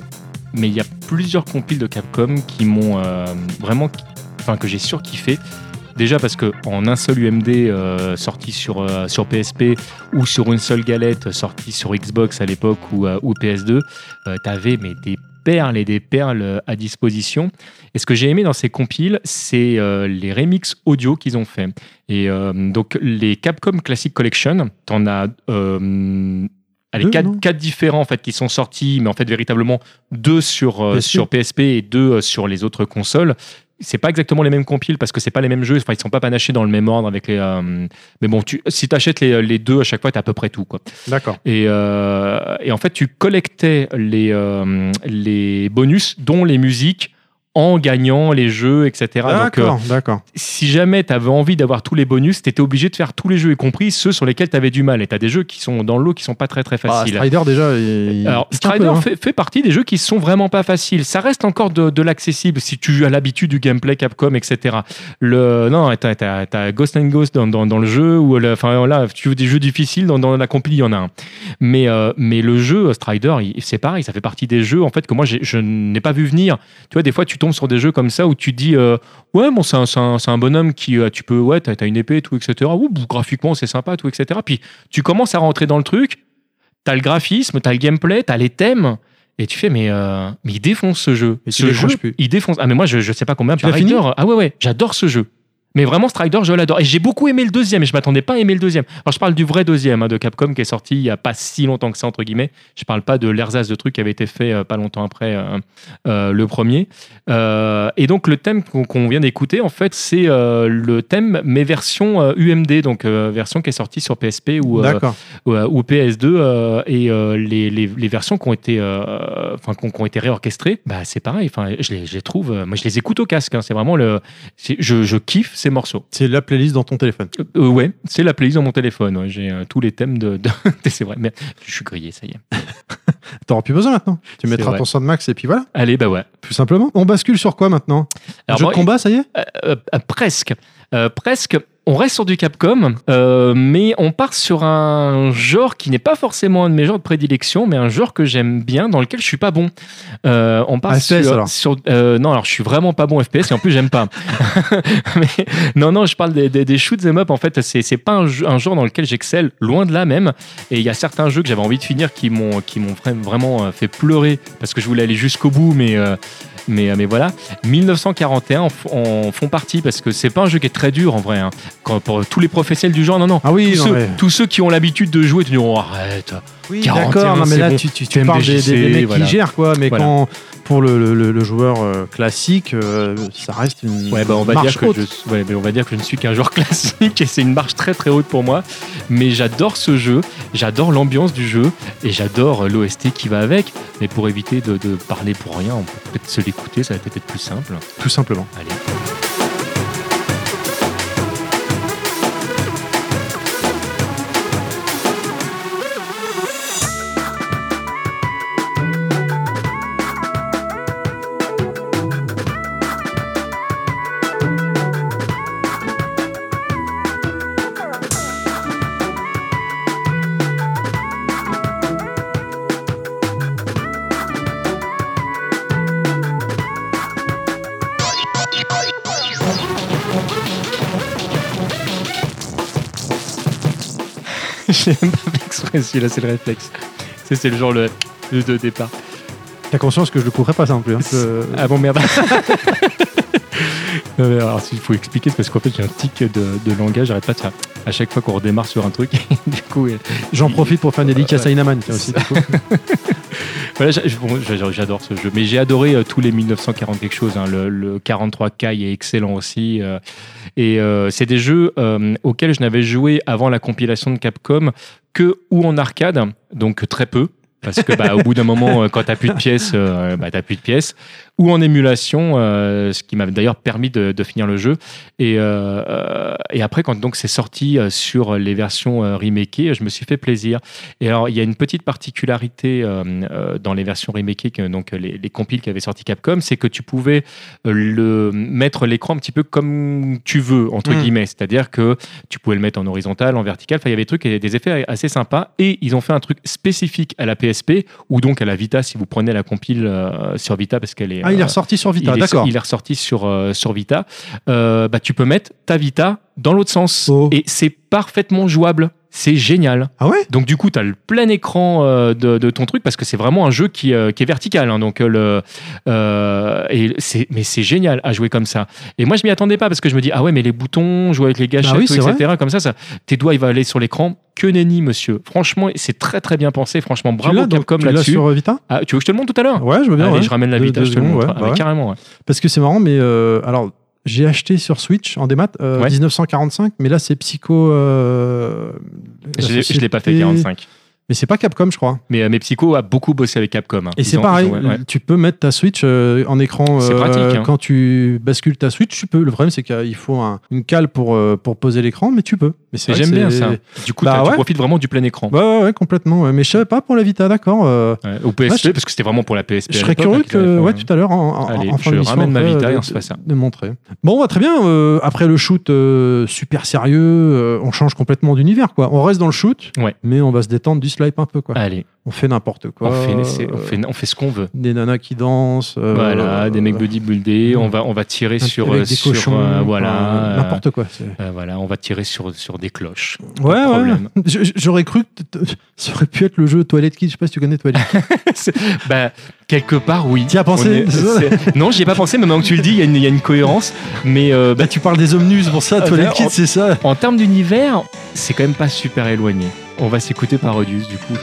mais il y a plusieurs compiles de Capcom qui m'ont vraiment, enfin que j'ai surkiffé. Déjà parce que en un seul UMD sorti sur, sur PSP ou sur une seule galette sortie sur Xbox à l'époque ou, ou PS2, euh, t'avais mais des perles et des perles euh, à disposition. Et ce que j'ai aimé dans ces compiles, c'est euh, les remixes audio qu'ils ont fait. Et euh, donc les Capcom Classic Collection, t'en as euh, allez, Deux, quatre, différents en fait qui sont sortis, mais en fait véritablement deux sur euh, PSP. sur PSP et deux euh, sur les autres consoles. C'est pas exactement les mêmes compiles parce que c'est pas les mêmes jeux. Enfin, ils sont pas panachés dans le même ordre avec les. euh, mais bon, tu, si tu achètes les, les deux à chaque fois, t'as à peu près tout quoi. D'accord. Et, euh, et en fait, tu collectais les, euh, les bonus, dont les musiques, en gagnant les jeux, etc. Donc, euh, D'accord, d'accord. si jamais tu avais envie d'avoir tous les bonus, tu étais obligé de faire tous les jeux, y compris ceux sur lesquels tu avais du mal. Et tu as des jeux qui sont dans l'eau qui sont pas très très Ah, faciles. Strider déjà, il, Alors, il peu, Strider hein. fait, fait partie des jeux qui sont vraiment pas faciles. Ça reste encore de, de l'accessible si tu as l'habitude du gameplay Capcom, etc. Le, non, t'as, t'as- t'as Ghost and Ghost dans, dans- dans le jeu, ou le- enfin là, tu veux des jeux difficiles, dans, dans la compil, il y en a un. Mais, euh, mais le jeu Strider, il- c'est pareil, ça fait partie des jeux en fait que moi j'ai- je n'ai pas vu venir. Tu vois, des fois tu tombes sur des jeux comme ça où tu dis, euh, ouais, bon, c'est un, un- un bonhomme qui, euh, tu peux, ouais, t'as, une épée, tout, etc. Ouh, graphiquement, c'est sympa, tout, etc. Puis tu commences à rentrer dans le truc, t'as le graphisme, t'as le gameplay, t'as les thèmes. Et tu fais, mais, euh, mais il défonce ce jeu. Et ce jeu, plus. il défonce. Ah, mais moi, je, je sais pas combien Tu par fini. Ah ouais, ouais, j'adore ce jeu. Mais vraiment, Strider, je l'adore. Et j'ai beaucoup aimé le deuxième, et je m'attendais pas à aimer le deuxième. Alors, je parle du vrai deuxième hein, de Capcom qui est sorti il y a pas si longtemps que ça, entre guillemets. Je parle pas de l'ersatz de trucs qui avait été fait euh, pas longtemps après euh, euh, le premier. Et donc, le thème qu'on vient d'écouter, en fait, c'est le thème, mais version UMD, donc version qui est sortie sur PSP ou, euh, D'accord. ou, euh, ou PS2 euh, et les, les- les versions qui ont été, enfin, qui ont, été réorchestrées, bah, c'est pareil. Enfin, je les, je les trouve, moi je les écoute au casque. hein, c'est vraiment le, je kiffe ces morceaux. C'est la playlist dans ton téléphone. Euh, euh, ouais, c'est la playlist dans mon téléphone. ouais, J'ai euh, tous les thèmes de. de- c'est vrai, mais je suis grillé, ça y est. T'auras plus besoin maintenant. Tu mettras ton Soundmax et puis voilà, Allez, bah ouais. tout simplement. On bascule sur quoi maintenant? Alors, Jeu bon, de combat, ça y est? Euh, presque. Presque. On reste sur du Capcom, euh, mais on part sur un genre qui n'est pas forcément un de mes genres de prédilection, mais un genre que j'aime bien, dans lequel je suis pas bon. Euh, on part Ah, FPS, sur, alors. sur- euh, non, alors je suis vraiment pas bon FPS et en plus j'aime pas. mais, non, non, je parle des, des, des shoot 'em up. En fait, c'est c'est pas un, un genre dans lequel j'excelle, loin de là même. Et il y a certains jeux que j'avais envie de finir qui m'ont qui m'ont vra- vraiment fait pleurer parce que je voulais aller jusqu'au bout, mais mais, mais voilà. 1941 en, en font partie parce que c'est pas un jeu qui est très dur en vrai. hein. quand, pour tous les professionnels du genre, non, non. Ah oui, tous, non, ceux, mais- tous ceux qui ont l'habitude de jouer, tu dis, oh, arrête. Oui, 41, d'accord, mais là, bon. tu, tu, tu Tu parles des, mecs voilà. qui gèrent, quoi. Mais Voilà. quand, pour le, le- le- le joueur euh, classique, euh, ça reste une Ouais, bah, on va marche dire que haute. je, ouais, mais on va dire que je ne suis qu'un joueur classique et c'est une marche très très haute pour moi. Mais j'adore ce jeu, j'adore l'ambiance du jeu et j'adore l'OST qui va avec. Mais pour éviter de, de parler pour rien, on peut peut-être se l'écouter, ça va peut-être être plus simple. Tout simplement. Allez. J'ai même pas fait exprès, celui-là, c'est le réflexe. C'est c'est le genre le, le de départ. T'as conscience que je le couperai pas ça non plus. hein. Ah bon, merde. Non, mais alors, il faut expliquer, c'est parce qu'en fait, j'ai un tic de, de langage, j'arrête pas de faire. À chaque fois qu'on redémarre sur un truc, du coup, J'en profite pour faire une dédicace à. Inaman. aussi, du coup. Voilà, j'adore ce jeu. Mais j'ai adoré euh, tous les 1940 quelque chose. hein. Le, le 43 Kai est excellent aussi. euh, et euh, c'est des jeux euh, auxquels je n'avais joué avant la compilation de Capcom que ou en arcade, donc très peu. Parce que bah, au bout d'un moment, euh, quand t'as plus de pièces, bah, t'as plus de pièces. Ou en émulation, euh, ce qui m'a d'ailleurs permis de, de finir le jeu. Et, euh, euh, et après, quand donc c'est sorti sur les versions remakées, je me suis fait plaisir. Et alors, il y a une petite particularité euh, dans les versions remakées, que, donc les, les compiles qui avaient sorti Capcom, c'est que tu pouvais le mettre l'écran un petit peu comme tu veux, entre Mm. guillemets. C'est-à-dire que tu pouvais le mettre en horizontal, en vertical. Enfin, il y avait des trucs et des effets assez sympas. Et ils ont fait un truc spécifique à la PSP ou donc à la Vita si vous prenez la compile sur Vita parce qu'elle est. Ah, il est ressorti sur Vita, d'accord. Il est ressorti sur, euh, sur Vita. Euh, bah, tu peux mettre ta Vita dans l'autre sens. Oh. Et c'est parfaitement jouable. C'est génial. Ah ouais? Donc du coup, tu as le plein écran euh, de, de ton truc parce que c'est vraiment un jeu qui, euh, qui est vertical. hein. donc euh, le, euh, et c'est, mais c'est génial à jouer comme ça. Et moi, je m'y attendais pas parce que je me dis ah ouais, mais les boutons, jouer avec les gâchettes, Bah oui, tout, c'est etc. Comme ça, ça, tes doigts ils vont aller sur l'écran. Que nenni, monsieur. Franchement, c'est très très bien pensé. Franchement, bravo Capcom là-dessus. sur euh, Vita? Ah, tu veux que je te le montre tout à l'heure? Ouais, je veux bien. Allez, ouais. je ramène la Vita, je te le montre. ouais, Ah, bah ouais. Carrément. ouais. Parce que c'est marrant, mais euh, alors j'ai acheté sur Switch en démat euh, Ouais. 1945, mais là c'est Psycho. euh, Je, l'ai- je l'ai pas fait société- 45. Mais c'est pas Capcom, je crois. Mais, euh, mais Psycho a beaucoup bossé avec Capcom. hein. Et c'est pareil, ils ont- ouais. tu peux mettre ta Switch euh, en écran C'est euh, pratique, hein. quand tu bascules ta Switch, tu peux. Le problème c'est qu'il faut un- une cale pour, pour poser l'écran, mais tu peux. Mais c'est J'aime bien ça. Du coup, Bah tu ouais. profites vraiment du plein écran. Ouais, ouais, complètement. Mais je savais pas pour la Vita, d'accord. euh, Au PSP, parce que c'était vraiment pour la PSP. je serais curieux hein, que, ouais, tout à l'heure, en, Allez, en fin je ramène ma après, Vita et on se fait ça. de montrer. Bon, bah, très bien. euh, après le shoot euh, super sérieux, euh, on change complètement d'univers, quoi. On reste dans le shoot, mais on va se détendre du slipe un peu, quoi. Allez, On fait n'importe quoi. on, fait, on, euh, fait, on fait ce qu'on veut. des nanas qui dansent. euh, voilà, des mecs bodybuildés, on va, on va tirer sur, euh, des sur, cochons, euh, voilà, euh, n'importe quoi. euh, voilà, on va tirer sur, sur des cloches. Ouais, ouais. J'aurais cru que ça aurait pu être le jeu Toilette Kid. Je sais pas si tu connais Toilette Kid. bah, quelque part, oui. T'y as pensé, est- Non, j'y ai pas pensé, mais maintenant que tu le dis, il y, a une- il y a une cohérence. Mais euh, bah, bah, tu parles des omnus, pour ça, Toilette Kid, c'est ça. en termes d'univers, c'est quand même pas super éloigné. On va s'écouter Parodius, du coup.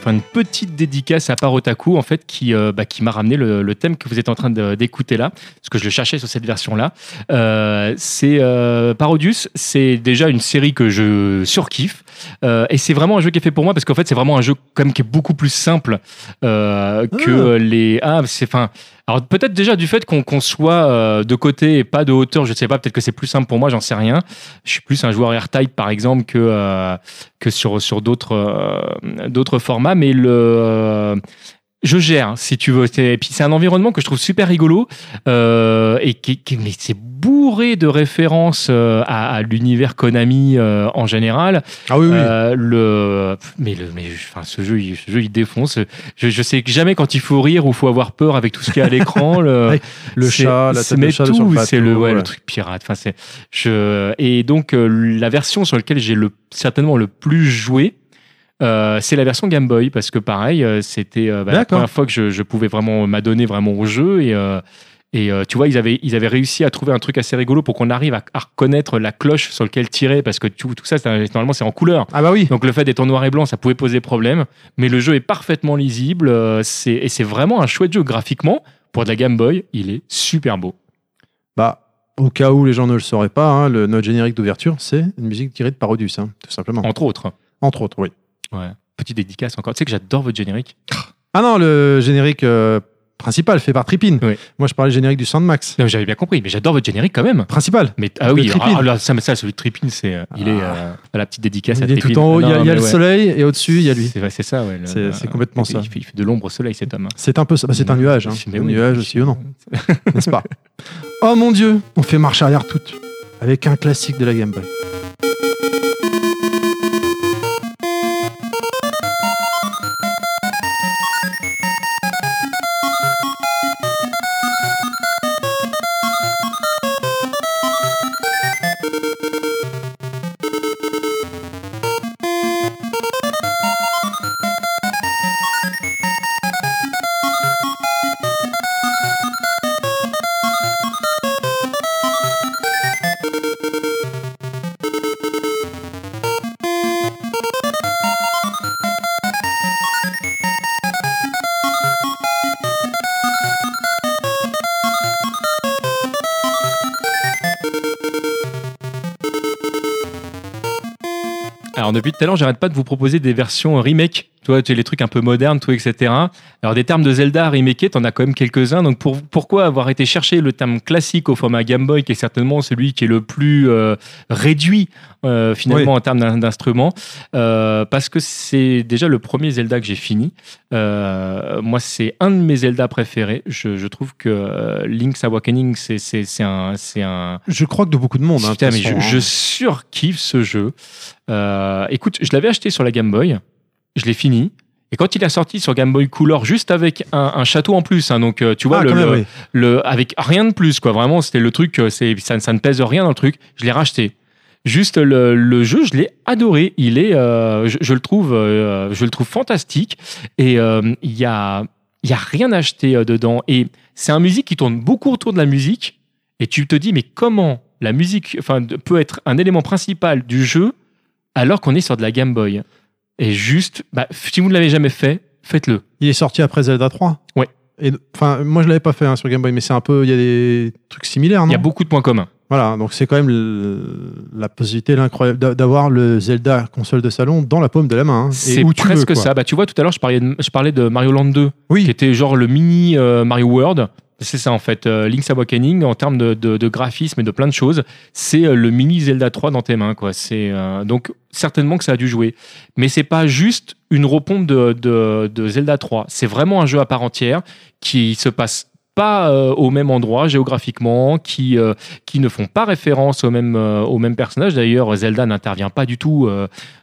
Pour faire une petite dédicace à Parotaku, en fait, qui, euh, bah, qui m'a ramené le, le thème que vous êtes en train d'écouter là, parce que je le cherchais sur cette version-là. Euh, c'est euh, Parodius, c'est déjà une série que je surkiffe, et c'est vraiment un jeu qui est fait pour moi, parce qu'en fait, c'est vraiment un jeu quand même qui est beaucoup plus simple que Ah. les. Ah, c'est enfin. Alors peut-être déjà du fait qu'on soit euh, de côté et pas de hauteur, je sais pas, peut-être que c'est plus simple pour moi, j'en sais rien. Je suis plus un joueur R-Type par exemple que, euh, que sur, sur d'autres euh, formats, mais le, je gère, si tu veux. Et puis c'est un environnement que je trouve super rigolo et qui, qui mais bourré de références euh, à, à l'univers Konami euh, en général. Ah oui, oui. Euh, le, mais le, mais enfin, ce jeu, il, ce jeu, il défonce. Je, je sais jamais quand il faut rire ou faut avoir peur avec tout ce qu'il y a à l'écran. le, le chat, la tête de chat tout, c'est le, ouais, ouais. le truc pirate. Enfin, c'est, je, et donc la version sur laquelle j'ai le certainement le plus joué. euh, c'est la version Game Boy parce que pareil, c'était euh, bah, la première fois que je, je pouvais vraiment m'adonner vraiment au jeu et euh, et euh, tu vois, ils avaient, ils avaient réussi à trouver un truc assez rigolo pour qu'on arrive à, à reconnaître la cloche sur laquelle tirer parce que tout, tout ça, normalement, c'est en couleur. Ah bah oui. Donc le fait d'être en noir et blanc, ça pouvait poser problème, mais le jeu est parfaitement lisible, euh, c'est, et c'est vraiment un chouette jeu graphiquement. Pour de la Game Boy, il est super beau. Bah, au cas où les gens ne le sauraient pas, hein, le, notre générique d'ouverture, c'est une musique tirée de Parodius, hein, tout simplement. Entre autres. Entre autres, oui. Ouais. Petite dédicace encore. Tu sais que j'adore votre générique. Ah non, le générique euh, principal fait par Trippin. Oui. Moi, je parlais générique du Soundmax. Non, j'avais bien compris, mais j'adore votre générique quand même. Principal. Mais ah oui, ah, là, ça, ça, celui de Trippin, c'est, euh, il est Ah. euh, à la petite dédicace Il à Trippin. tout en haut, il y a, Non, y le ouais. soleil et au-dessus, il y a lui. C'est, c'est ça, ouais. C'est- c'est complètement il, ça. Il fait, de l'ombre au soleil, cet homme. C'est un peu ça. Bah, c'est un nuage. Hein. Mais un oui. nuage sillonnant, n'est-ce pas? Oh mon dieu, on fait marche arrière toute avec un classique de la Game Boy. Depuis tout à l'heure, j'arrête pas de vous proposer des versions remake. Toi, tu sais, les trucs un peu modernes, tout, etc. Alors des termes de Zelda remakés, t'en as quand même quelques-uns. Donc pour, pourquoi avoir été chercher le terme classique au format Game Boy, qui est certainement celui qui est le plus euh, réduit euh, finalement Oui. en termes d'in- d'instruments? Euh, Parce que c'est déjà le premier Zelda que j'ai fini. Moi, c'est un de mes Zelda préférés. Je, je trouve que Link's Awakening, c'est un, un, Je crois que de beaucoup de monde. hein, Putain, mais je, je hein. surkiffe ce jeu. Écoute, je l'avais acheté sur la Game Boy, je l'ai fini. Et quand il est sorti sur Game Boy Color, juste avec un, un château en plus, hein, donc euh, tu vois, Ah, le, quand même, le- oui. le- avec rien de plus, quoi. Vraiment, c'était le truc, euh, c'est, ça, ça ne pèse rien dans le truc. Je l'ai racheté. Juste le, le jeu, je l'ai adoré. Il est, euh, je, je le trouve, euh, je le trouve fantastique. Et euh, il y a, il y a rien à acheter euh, dedans. Et c'est un musique qui tourne beaucoup autour de la musique. Et tu te dis, mais comment la musique, enfin, peut être un élément principal du jeu alors qu'on est sur de la Game Boy? Et juste, bah, si vous ne l'avez jamais fait, faites-le. Il est sorti après Zelda 3 Ouais. Et enfin, moi je l'avais pas fait hein, sur Game Boy, mais c'est un peu, il y a des trucs similaires, Il y a beaucoup de points communs. Voilà, donc c'est quand même le- la possibilité l'incroyable d'a- d'avoir le Zelda console de salon dans la paume de la main. hein, C'est veux, presque quoi. ça. Bah, tu vois, tout à l'heure, je parlais de, je parlais de Mario Land 2, Oui. qui était genre le mini euh, Mario World. C'est ça, en fait. Euh, Link's Awakening, en termes de, graphisme et de plein de choses, c'est euh, le mini Zelda 3 dans tes mains. Quoi. C'est, euh, donc, certainement que ça a dû jouer. Mais c'est pas juste une repompe de, de- Zelda 3. C'est vraiment un jeu à part entière qui se passe pas au même endroit géographiquement, qui, qui ne font pas référence au même, au même personnage. D'ailleurs, Zelda n'intervient pas du tout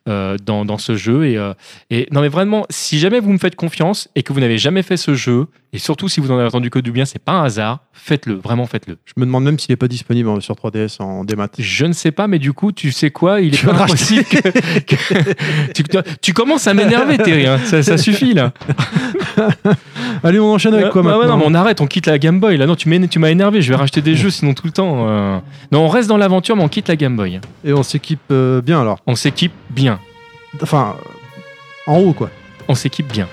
euh, euh, dans, dans ce jeu. Et, euh, et non, mais vraiment, si jamais vous me faites confiance et que vous n'avez jamais fait ce jeu, et surtout si vous en avez entendu que du bien, c'est pas un hasard, faites-le, vraiment faites-le. Je me demande même s'il est pas disponible sur 3DS en démat. Je ne sais pas, mais du coup, tu sais quoi? Il est pas impossible que, que- tu, tu commences à m'énerver, Terry. hein. Ça, ça suffit là. Allez, on enchaîne avec quoi Bah ouais, maintenant non, mais on arrête, on quitte la Game Boy. Là, non, tu m'as tu m'as énervé. Je vais racheter des jeux sinon tout le temps. euh. Non, on reste dans l'aventure, mais on quitte la Game Boy. Et on s'équipe euh, bien alors. On s'équipe bien. Enfin, en haut quoi. On s'équipe bien.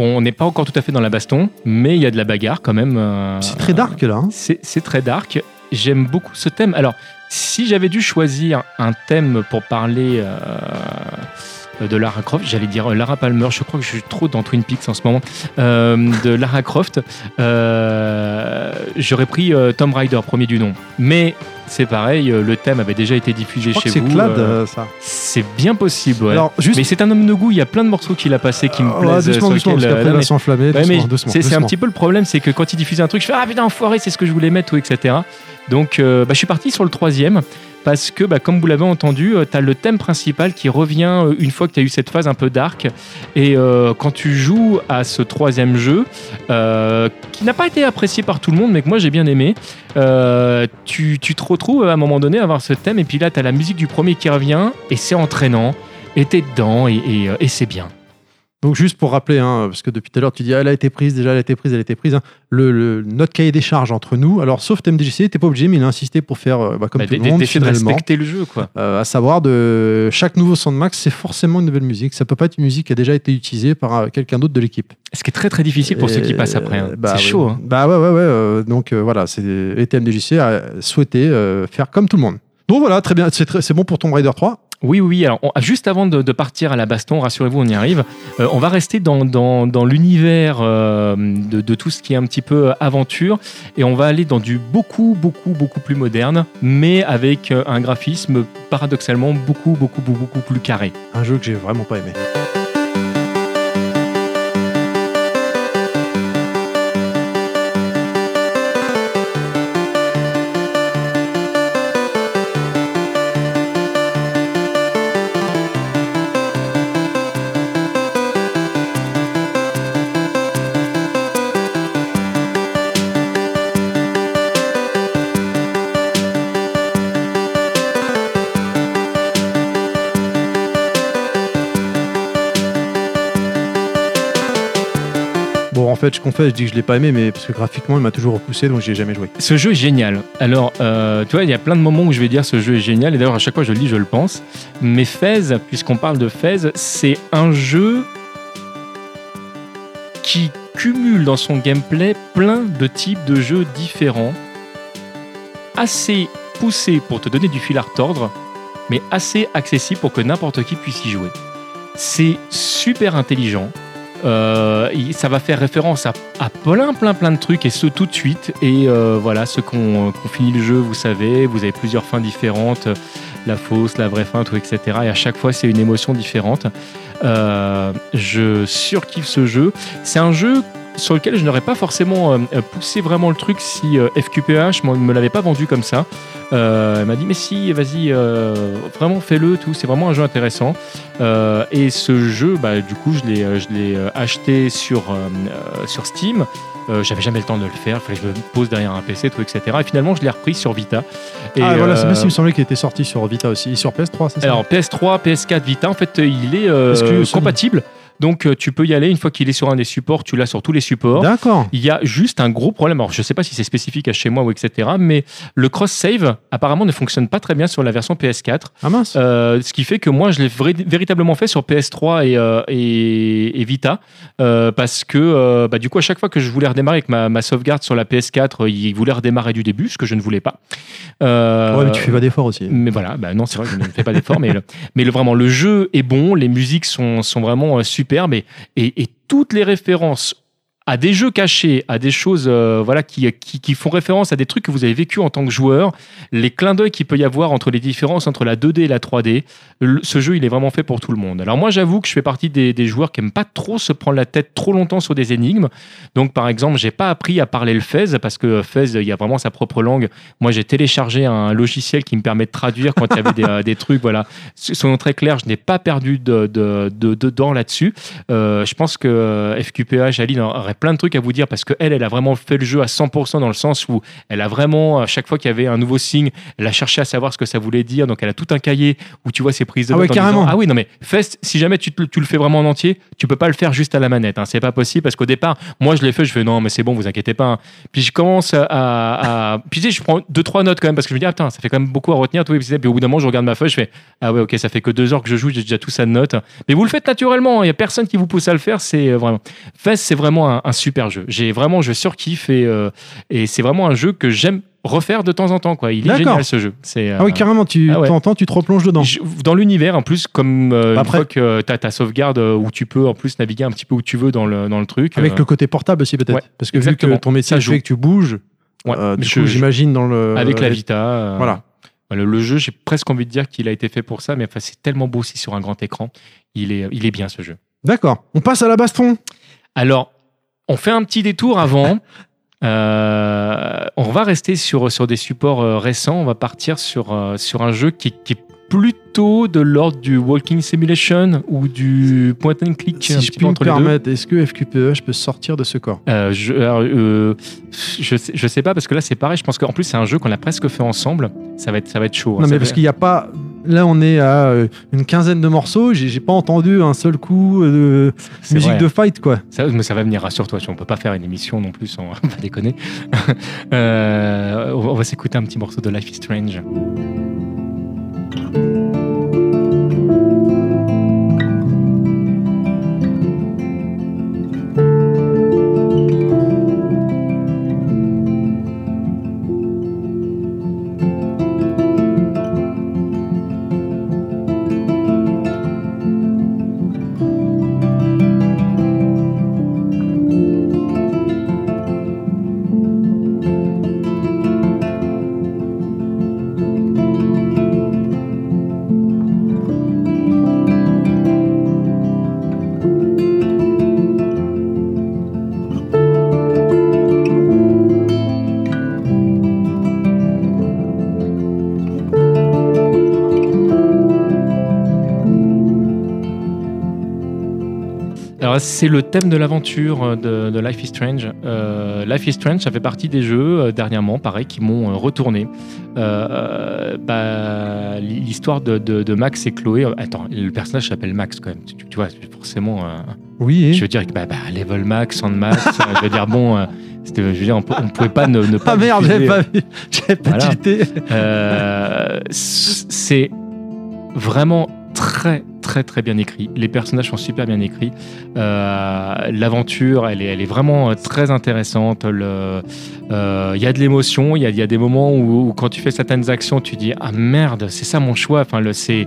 Bon, on n'est pas encore tout à fait dans la baston, mais il y a de la bagarre quand même. euh, C'est très dark là. hein. c'est c'est très dark. J'aime beaucoup ce thème. Alors, si j'avais dû choisir un thème pour parler euh, de Lara Croft, j'allais dire Lara Palmer, je crois que je suis trop dans Twin Peaks en ce moment, euh, de Lara Croft, euh, j'aurais pris euh, Tomb Raider, premier du nom. Mais c'est pareil, euh, le thème avait déjà été diffusé Je crois chez que c'est vous. Clad, euh, euh, ça. c'est bien possible, ouais. Alors, juste. Mais c'est un homme de goût, il y a plein de morceaux qu'il a passés qui me plaisent. doucement, sur doucement, parce qu'après, euh, il va s'enflammer. Ouais, doucement, doucement, c'est c'est un doucement. petit peu le problème, c'est que quand il diffuse un truc, je fais Ah putain, enfoiré, c'est ce que je voulais mettre, ou etc. Donc euh, bah, je suis parti sur le troisième, parce que bah, comme vous l'avez entendu, tu as le thème principal qui revient euh, une fois que tu as eu cette phase un peu dark. Et euh, quand tu joues à ce troisième jeu, euh, qui n'a pas été apprécié par tout le monde, mais que moi j'ai bien aimé, euh, tu, te retrouves à un moment donné à avoir ce thème, et puis là, tu as la musique du premier qui revient, et c'est entraînant, et t'es dedans, euh, et c'est bien. Donc juste pour rappeler, hein, parce que depuis tout à l'heure tu dis elle a été prise, déjà elle a été prise, elle a été prise. hein. Le, le- notre cahier des charges entre nous, alors sauf TMDJC, t'es pas obligé, mais il a insisté pour faire euh, bah, comme Bah, tout le monde de finalement. respecter le jeu, quoi. Euh, à savoir de chaque nouveau Soundmax, c'est forcément une nouvelle musique. Ça peut pas être une musique qui a déjà été utilisée par euh, quelqu'un d'autre de l'équipe. Ce qui est très très difficile pour ceux qui passent après. hein. bah c'est oui. chaud. hein. Bah ouais, ouais, ouais. euh, donc euh, voilà, c'est et TMDJC a souhaité faire comme tout le monde. Donc voilà, très bien, c'est bon pour Tomb Raider 3. Oui, oui. Alors, on- juste avant de, partir à la baston, rassurez-vous, on y arrive. Euh, on va rester dans, dans, l'univers euh, de, de tout ce qui est un petit peu aventure et on va aller dans du beaucoup, beaucoup, beaucoup plus moderne, mais avec euh, un graphisme paradoxalement beaucoup, beaucoup, beaucoup, beaucoup plus carré. Un jeu que j'ai vraiment pas aimé. Bon, en fait, je confesse, je dis que je l'ai pas aimé, mais parce que graphiquement, il m'a toujours repoussé, donc j'y ai jamais joué. Ce jeu est génial. Alors, euh, tu vois, il y a plein de moments où je vais dire ce jeu est génial, et d'ailleurs, à chaque fois je le lis, je le pense. Mais Fez, puisqu'on parle de Fez, c'est un jeu qui cumule dans son gameplay plein de types de jeux différents, assez poussés pour te donner du fil à retordre, mais assez accessible pour que n'importe qui puisse y jouer. C'est super intelligent. Euh, ça va faire référence à, plein, plein, plein de trucs et ce tout de suite. Et euh, voilà, ceux qui ont, ont fini le jeu, vous savez, vous avez plusieurs fins différentes, euh, la fausse, la vraie fin, tout, etc. Et à chaque fois, c'est une émotion différente. Euh, je surkiffe ce jeu. C'est un jeu sur lequel je n'aurais pas forcément euh, poussé vraiment le truc si euh, FQPH ne me l'avait pas vendu comme ça. Euh, elle m'a dit mais si, vas-y, euh, vraiment fais-le, tout. C'est vraiment un jeu intéressant. Euh, et ce jeu, bah, du coup, je l'ai, euh, je l'ai euh, acheté sur, euh, euh, sur Steam. Euh, j'avais jamais le temps de le faire, il fallait que je me pose derrière un PC, tout, etc. Et finalement, je l'ai repris sur Vita. Et, ah, voilà, c'est euh, il me semblait qu'il était sorti sur Vita aussi, sur PS3, c'est ça? Alors PS3, PS4, Vita, en fait, il est euh, Sony. Donc euh, tu peux y aller une fois qu'il est sur un des supports, tu l'as sur tous les supports. D'accord. Il y a juste un gros problème. Alors, je ne sais pas si c'est spécifique à chez moi ou etc. Mais le cross-save, apparemment, ne fonctionne pas très bien sur la version PS4. Ah mince. Euh, ce qui fait que moi, je l'ai véritablement fait sur PS3 et, euh, et, et Vita. euh, parce que, bah, du coup, à chaque fois que je voulais redémarrer avec ma, ma sauvegarde sur la PS4, il voulait redémarrer du début, ce que je ne voulais pas. Ouais, mais tu fais pas d'effort aussi. mais voilà, bah non, c'est vrai je ne fais pas d'effort, mais, le, mais le, vraiment, le jeu est bon, les musiques sont, sont vraiment euh, et toutes les références à des jeux cachés, à des choses euh, voilà, qui, qui, font référence à des trucs que vous avez vécu en tant que joueur, les clins d'œil qu'il peut y avoir entre les différences entre la 2D et la 3D, le- ce jeu, il est vraiment fait pour tout le monde. Alors moi, j'avoue que je fais partie des, joueurs qui n'aiment pas trop se prendre la tête trop longtemps sur des énigmes. Donc, par exemple, j'ai pas appris à parler le Fez parce que Fez, il y a vraiment sa propre langue. Moi, j'ai téléchargé un logiciel qui me permet de traduire quand il y avait des, euh, trucs. Voilà. Soyons très clairs, je n'ai pas perdu de, de, là-dessus. Euh, je pense que FQPH, Aline, aurait plein de trucs à vous dire parce que elle, a vraiment fait le jeu à 100% dans le sens où elle a vraiment, à chaque fois qu'il y avait un nouveau signe, elle a cherché à savoir ce que ça voulait dire. Donc elle a tout un cahier où tu vois ses prises de Ah ouais, notes en carrément. disant, ah oui, non mais Fest, si jamais tu, te- tu le fais vraiment en entier, tu peux pas le faire juste à la manette. Hein. C'est pas possible parce qu'au départ, moi je l'ai fait, je fais non, mais c'est bon, vous inquiétez pas. hein. Puis je commence à, puis tu sais, je prends deux trois notes quand même parce que je me dis ah putain, ça fait quand même beaucoup à retenir épisodes. Puis au bout d'un moment, je regarde ma feuille, je fais ah ouais, ok, ça fait que deux heures que je joue, j'ai déjà tout ça de notes. Mais vous le faites naturellement. Il y a personne qui vous pousse à le faire. C'est euh, vraiment Fest, c'est vraiment un, un super jeu. J'ai vraiment, je surkiffe et euh, et c'est vraiment un jeu que j'aime refaire de temps en temps. Quoi. Il est génial ce jeu. C'est Ah oui, euh, carrément, tu ah ouais. t'entends, tu te replonges dedans. je- dans l'univers, en plus, comme euh, Après- une fois que tu as ta sauvegarde où tu peux en plus naviguer un petit peu où tu veux dans le, dans le truc. Avec le côté portable aussi, peut-être. ouais, Parce que exactement. vu que ton métier Ça fait que tu bouges, ouais, j'imagine dans le. avec la Vita. Voilà. Le, le jeu, j'ai presque envie de dire qu'il a été fait pour ça, mais enfin, c'est tellement beau aussi sur un grand écran. Il est, il est bien ce jeu. D'accord. On passe à la baston. Alors, on fait un petit détour avant. Euh, on va rester sur, sur des supports euh, récents. On va partir sur, euh, sur un jeu qui, qui est plutôt de l'ordre du Walking Simulation ou du point and click. Si je puis me permettre, est-ce que FQPE peut sortir de ce corps? Je, alors, je, sais, je sais pas parce que là c'est pareil. Je pense qu'en plus c'est un jeu qu'on a presque fait ensemble. Ça va être, ça va être chaud. hein. Non, mais va- parce qu'il n'y a pas. Là, on est à euh, une quinzaine de morceaux. J'ai pas entendu un seul coup de musique vrai. de fight, quoi. Ça, mais ça va venir, rassure-toi. On peut pas faire une émission non plus sans on va déconner. Euh, on va s'écouter un petit morceau de Life is Strange. C'est le thème de l'aventure de, de Life is Strange. Euh, Life is Strange, ça fait partie des jeux euh, dernièrement, pareil, qui m'ont euh, retourné. Bah, L'histoire de, de- de Max et Chloé. Attends, le personnage s'appelle Max quand même. Tu, tu vois, forcément. Oui, et- je veux dire que bah, bah, level max, sound max. je veux dire bon, c'était- je veux dire, on, on pouvait pas ne, ne pas. Ah merde, j'avais pas vu. J'avais pas Voilà. c'est vraiment très très très bien écrit. Les personnages sont super bien écrits. Euh, L'aventure, elle est, elle est vraiment euh, très intéressante. Euh, Il y a de l'émotion. Il y a, des moments où, où quand tu fais certaines actions, tu dis ah merde, c'est ça mon choix. Enfin, c'est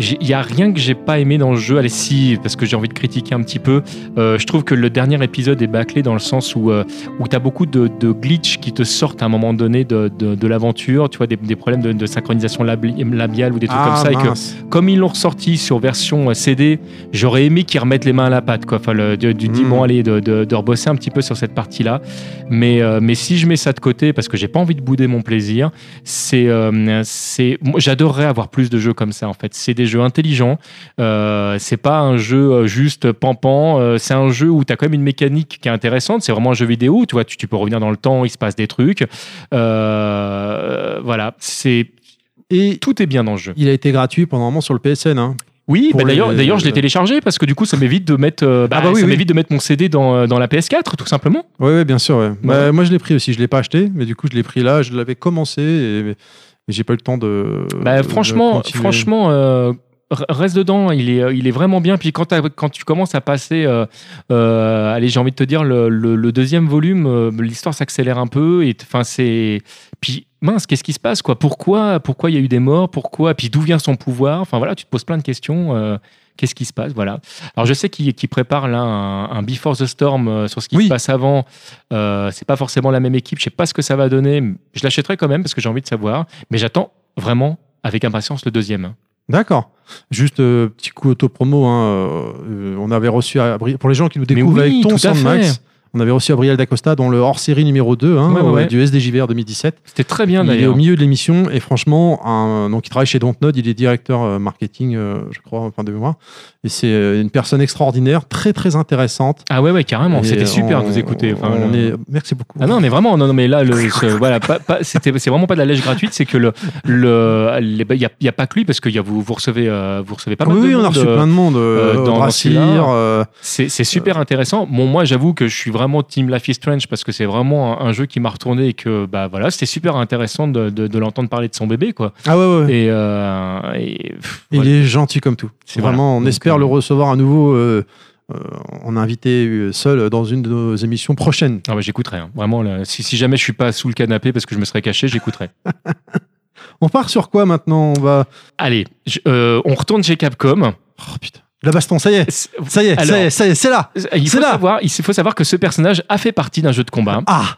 il y a rien que j'ai pas aimé dans le jeu. Allez, si, parce que j'ai envie de critiquer un petit peu. Euh, je trouve que le dernier épisode est bâclé dans le sens où, euh, où tu as beaucoup de, de glitch qui te sortent à un moment donné de, de, de l'aventure. Tu vois, des, des problèmes de, synchronisation labiale ou des trucs comme ça. Et que, Ah, comme ils l'ont ressorti sur version euh, CD, j'aurais aimé qu'ils remettent les mains à la pâte. Quoi. Enfin, le, du, du dit, Mm. bon, allez, de, rebosser un petit peu sur cette partie-là. Mais, euh, mais si je mets ça de côté, parce que j'ai pas envie de bouder mon plaisir, c'est, c'est, j'adorerais avoir plus de jeux comme ça. En fait, c'est des jeux intelligents. Euh, c'est pas un jeu euh, juste pampant. Euh, c'est un jeu où tu as quand même une mécanique qui est intéressante. C'est vraiment un jeu vidéo. Tu vois, tu, tu peux revenir dans le temps, il se passe des trucs. Euh, voilà, c'est Et tout est bien dans le jeu. il a été gratuit pendant un moment sur le PSN. Hein. Oui, bah d'ailleurs, les- d'ailleurs, je l'ai téléchargé parce que du coup, ça m'évite de mettre, euh, bah, Ah bah oui, ça oui. m'évite de mettre mon CD dans, dans la PS4, tout simplement. Oui, ouais, bien sûr. ouais. Bah, Ouais. moi, je l'ai pris aussi. Je l'ai pas acheté, mais du coup, je l'ai pris là. Je l'avais commencé et, et j'ai pas eu le temps de. Bah, de franchement, franchement, euh, reste dedans. Il est, il est vraiment bien. Puis quand, tu commences à passer, euh, euh, allez, j'ai envie de te dire le, le- le deuxième volume, l'histoire s'accélère un peu. Et enfin, c'est puis mince, qu'est-ce qui se passe quoi? Pourquoi, pourquoi il y a eu des morts? Pourquoi? Puis d'où vient son pouvoir? Enfin voilà, tu te poses plein de questions. Qu'est-ce qui se passe? Voilà. Alors je sais qu'il qu'il prépare là un, un Before the Storm euh, sur ce qui Oui. se passe avant. Euh, c'est pas forcément la même équipe. Je sais pas ce que ça va donner. Je l'achèterai quand même parce que j'ai envie de savoir. Mais j'attends vraiment avec impatience le deuxième. D'accord. Juste euh, petit coup auto-promo. hein, euh, euh, on avait reçu, à- pour les gens qui nous découvrent oui, avec ton. Soundmax, On avait reçu Gabriel Dacosta dans le hors-série numéro 2 hein, Ouais, ouais, ouais. du SDJVR 2017. C'était très bien Il est d'ailleurs. au milieu de l'émission et franchement, un- donc il travaille chez Dontnod, il est directeur euh, marketing, euh, je crois, enfin de mémoire. Et c'est euh, une personne extraordinaire, très très intéressante. Ah ouais, ouais, carrément. C'était super de vous écouter. Enfin, on le- est... Merci beaucoup. Ah non, mais vraiment, non, non mais là, le, ce- voilà, pas, c'est vraiment pas de la lèche gratuite, c'est que le, le, les- il y a, y a pas que lui parce que il y a, vous, vous recevez, euh, vous recevez pas mal oui, de oui, on a monde, reçu plein de monde. euh, dans- c'est super intéressant. Bon, moi, j'avoue que je suis vraiment Team Life is Strange parce que c'est vraiment un, un jeu qui m'a retourné et que, bah voilà, c'était super intéressant de, de, de l'entendre parler de son bébé, quoi. Ah ouais, ouais. Et, euh, et, pff, Il voilà. est gentil comme tout. C'est Vraiment, voilà. on Donc, espère euh, le recevoir à nouveau. euh, euh, on a invité euh, seul dans une de nos émissions prochaines. Ah ouais, j'écouterai. hein. Vraiment, là, si, si jamais je suis pas sous le canapé parce que je me serais caché, j'écouterai. On part sur quoi maintenant? On va. Allez, je- euh, on retourne chez Capcom. Oh putain. La baston, ça y est. Ça y est, ça y est, ça y est, c'est là. Il faut, là. savoir, il faut savoir que ce personnage a fait partie d'un jeu de combat. Ah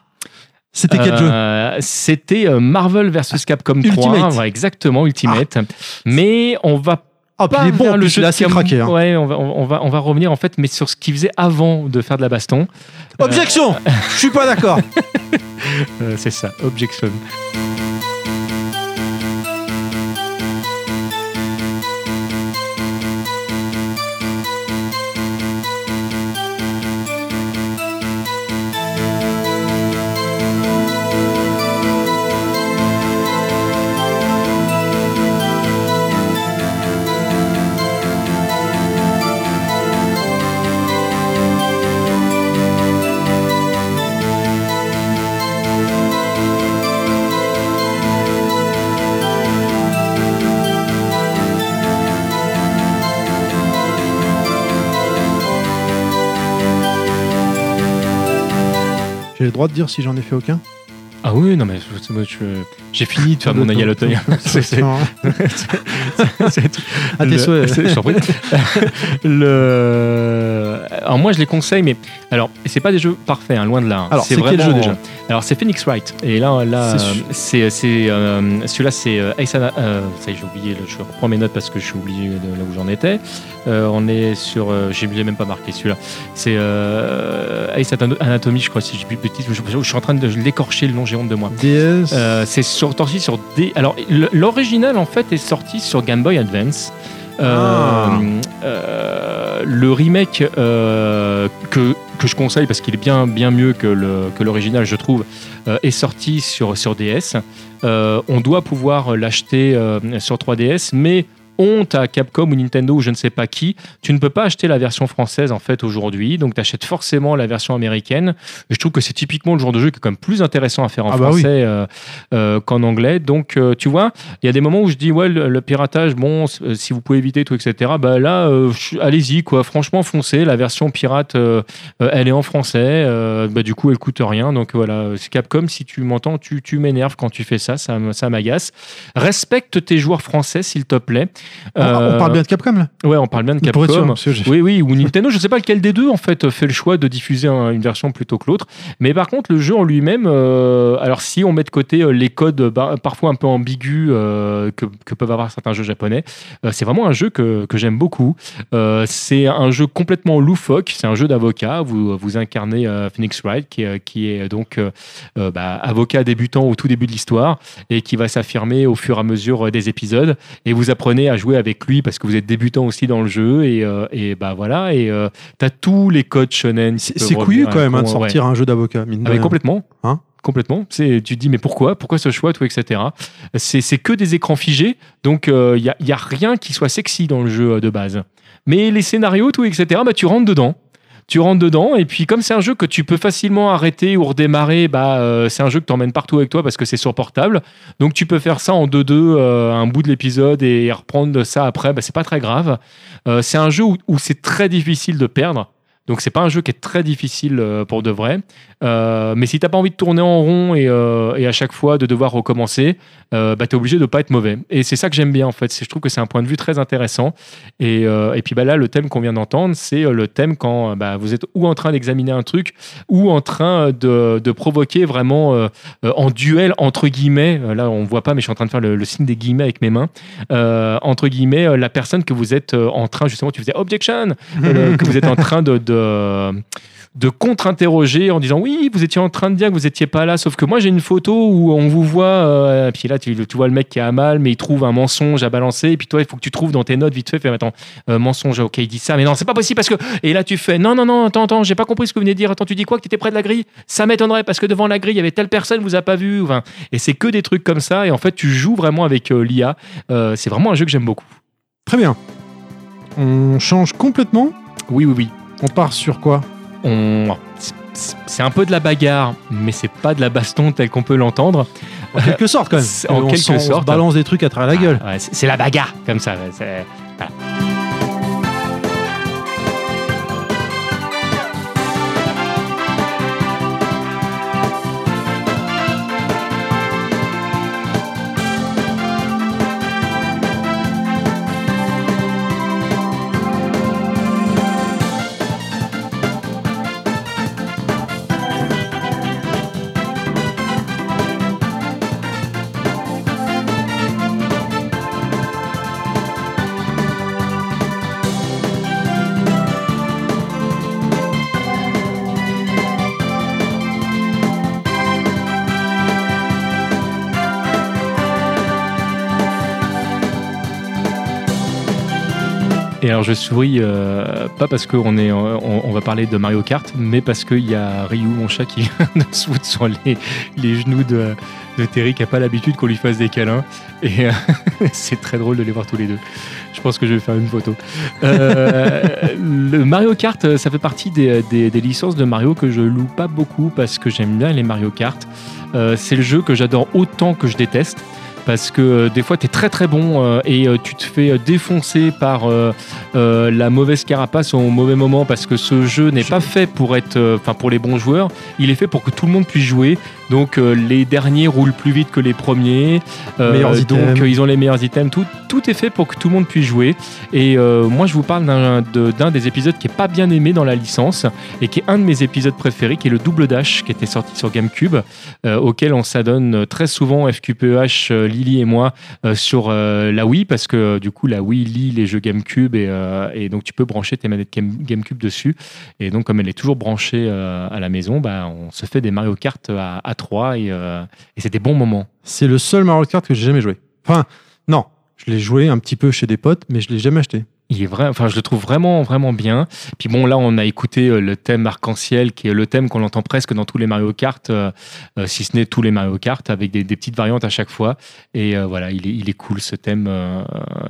C'était quel jeu Euh, C'était euh, Marvel vs Capcom 3. Ultimate. ouais, exactement, Ultimate. Mais on va Ah, puis pas il est bon, vers le jeu assez craqué. hein. Ouais, on va, on, va, on va revenir en fait, mais sur ce qu'il faisait avant de faire de la baston. Objection Je suis pas d'accord. Euh, c'est ça, Objection. Droit de dire si j'en ai fait aucun? Ah oui, non mais moi, je- j'ai fini de faire mon aïe à l'automne. C'est-. À tes Le- souhaits. le... Alors moi je les conseille, mais alors c'est pas des jeux parfaits, hein, loin de là. hein. Alors, c'est quel jeu, déjà Alors c'est Phoenix Wright. Et là, là, C'est euh, euh, celui-là, c'est euh, Ace Ana- euh, ça y est, j'ai oublié. je reprends mes notes parce que je suis oublié de là où j'en étais. Euh, on est sur, euh, j'ai même pas marqué celui-là. C'est euh, Ace Ana- Anatomy, je crois, si je dis plus. Je, je- je suis en train de l'écorcher le nom, j'ai de moi. DS. Euh, c'est sorti sur D. Alors, l'original en fait est sorti sur Game Boy Advance. Euh, Ah. euh, le remake que, que je conseille parce qu'il est bien, bien mieux que le- que l'original, je trouve, euh, est sorti sur, sur DS. Euh, on doit pouvoir l'acheter euh, sur 3DS, mais honte à Capcom ou Nintendo ou je ne sais pas qui, tu ne peux pas acheter la version française en fait aujourd'hui, donc tu achètes forcément la version américaine. Et je trouve que c'est typiquement le genre de jeu qui est quand même plus intéressant à faire en Ah bah oui. français euh, euh, qu'en anglais. Donc euh, tu vois, il y a des moments où je dis ouais le, le piratage, bon si vous pouvez éviter tout etc. Bah là, allez-y quoi, franchement foncez. La version pirate, elle est en français, bah, du coup elle coûte rien. Donc voilà, Capcom. Si tu m'entends, tu, tu m'énerves quand tu fais ça, ça, ça m'agace. Respecte tes joueurs français s'il te plaît. On- Euh, on parle bien de Capcom là Ouais, on parle bien de sûr, Capcom. que j'ai- Oui, oui, ou Nintendo, je sais pas lequel des deux en fait fait le choix de diffuser un- une version plutôt que l'autre. Mais par contre, le jeu en lui-même, euh, alors si on met de côté euh, les codes euh, bah, parfois un peu ambigus euh, que, que peuvent avoir certains jeux japonais, euh, c'est vraiment un jeu que, que j'aime beaucoup. Euh, c'est un jeu complètement loufoque, c'est un jeu d'avocat. Vous, vous incarnez euh, Phoenix Wright, qui, est- qui est donc euh, euh, bah, avocat débutant au tout début de l'histoire et qui va s'affirmer au fur et à mesure euh, des épisodes. Et vous apprenez à jouer avec lui parce que vous êtes débutant aussi dans le jeu. Et, euh, et bah voilà. Et euh, t'as tous les codes shonen. C'est couillu quand même hein, de ouais. sortir un jeu d'avocat. mine de Ah, mais complètement. Hein Complètement. C'est, tu te dis, mais pourquoi? Pourquoi ce choix, tout, etc. C'est, c'est que des écrans figés, donc il n'y a, y a rien qui soit sexy dans le jeu euh, de base. Mais les scénarios, tout, etc., bah, tu rentres dedans. Tu rentres dedans, et puis comme c'est un jeu que tu peux facilement arrêter ou redémarrer, bah, euh, c'est un jeu que tu emmènes partout avec toi parce que c'est sur portable. Donc tu peux faire ça en 2-2, euh, un bout de l'épisode, et reprendre ça après, bah, c'est pas très grave. Euh, c'est un jeu où c'est très difficile de perdre. Donc c'est pas un jeu qui est très difficile euh, pour de vrai. Euh, mais si t'as pas envie de tourner en rond et, euh, et à chaque fois de devoir recommencer, euh, bah, t'es obligé de pas être mauvais. Et c'est ça que j'aime bien en fait. Je trouve que c'est un point de vue très intéressant. Et, et puis bah, là, le thème qu'on vient d'entendre, c'est le thème quand bah, vous êtes ou en train d'examiner un truc ou en train de, de provoquer vraiment en duel entre guillemets. Là, on voit pas, mais je suis en train de faire le, le signe des guillemets avec mes mains. entre guillemets, la personne que vous êtes en train justement, tu faisais objection, que vous êtes en train de, de, de de contre-interroger en disant oui, vous étiez en train de dire que vous étiez pas là, sauf que moi j'ai une photo où on vous voit, euh, puis là tu, tu, vois le mec qui a mal, mais il trouve un mensonge à balancer, et puis toi il faut que tu trouves dans tes notes vite fait, fais attends, euh, mensonge, ok, il dit ça, mais non, c'est pas possible parce que. Et là tu fais non, non, non, attends, attends, j'ai pas compris ce que vous venez de dire, attends, tu dis quoi que tu étais près de la grille? Ça m'étonnerait parce que devant la grille il y avait telle personne, vous a pas vu, enfin, et c'est que des trucs comme ça, et en fait tu joues vraiment avec euh, l'IA, c'est vraiment un jeu que j'aime beaucoup. Très bien. On change complètement Oui, oui, oui. On part sur quoi on c'est un peu de la bagarre, mais c'est pas de la baston telle qu'on peut l'entendre. En quelque sorte, quand même. En quelque sorte. On balance des trucs à travers la gueule. Ah, c'est la bagarre, comme ça. Alors je souris euh, pas parce qu'on est, on, va parler de Mario Kart, mais parce qu'il y a Ryu, mon chat, qui vient sur les, genoux de, Terry, qui a pas l'habitude qu'on lui fasse des câlins. Et euh, c'est très drôle de les voir tous les deux. Je pense que je vais faire une photo. Euh, le Mario Kart, ça fait partie des, licences de Mario que je loue pas beaucoup parce que j'aime bien les Mario Kart. c'est le jeu que j'adore autant que je déteste parce que euh, des fois tu es très très bon euh, et euh, tu te fais défoncer par la mauvaise carapace au mauvais moment parce que ce jeu n'est pas fait pour être enfin pour les bons joueurs, il est fait pour que tout le monde puisse jouer. Donc les derniers roulent plus vite que les premiers. donc ils ont les meilleurs items. Tout, tout est fait pour que tout le monde puisse jouer. Et moi je vous parle d'un des épisodes qui est pas bien aimé dans la licence et qui est un de mes épisodes préférés, qui est le double dash qui était sorti sur GameCube, auquel on s'adonne très souvent FQPEH Lily et moi euh, sur euh, la Wii parce que du coup la Wii lit les jeux GameCube et, euh, et donc tu peux brancher tes manettes GameCube dessus. Et donc comme elle est toujours branchée à la maison, bah, on se fait des Mario Kart à, à 3 et, et c'est des bons moments. C'est le seul Mario Kart que j'ai jamais joué. Enfin, non, je l'ai joué un petit peu chez des potes, mais je l'ai jamais acheté il est vrai, enfin je le trouve vraiment vraiment bien. Puis bon là on a écouté euh, le thème arc-en-ciel qui est le thème qu'on entend presque dans tous les Mario Kart, euh, euh, si ce n'est tous les Mario Kart avec des, petites variantes à chaque fois. Et voilà il est, il est cool ce thème.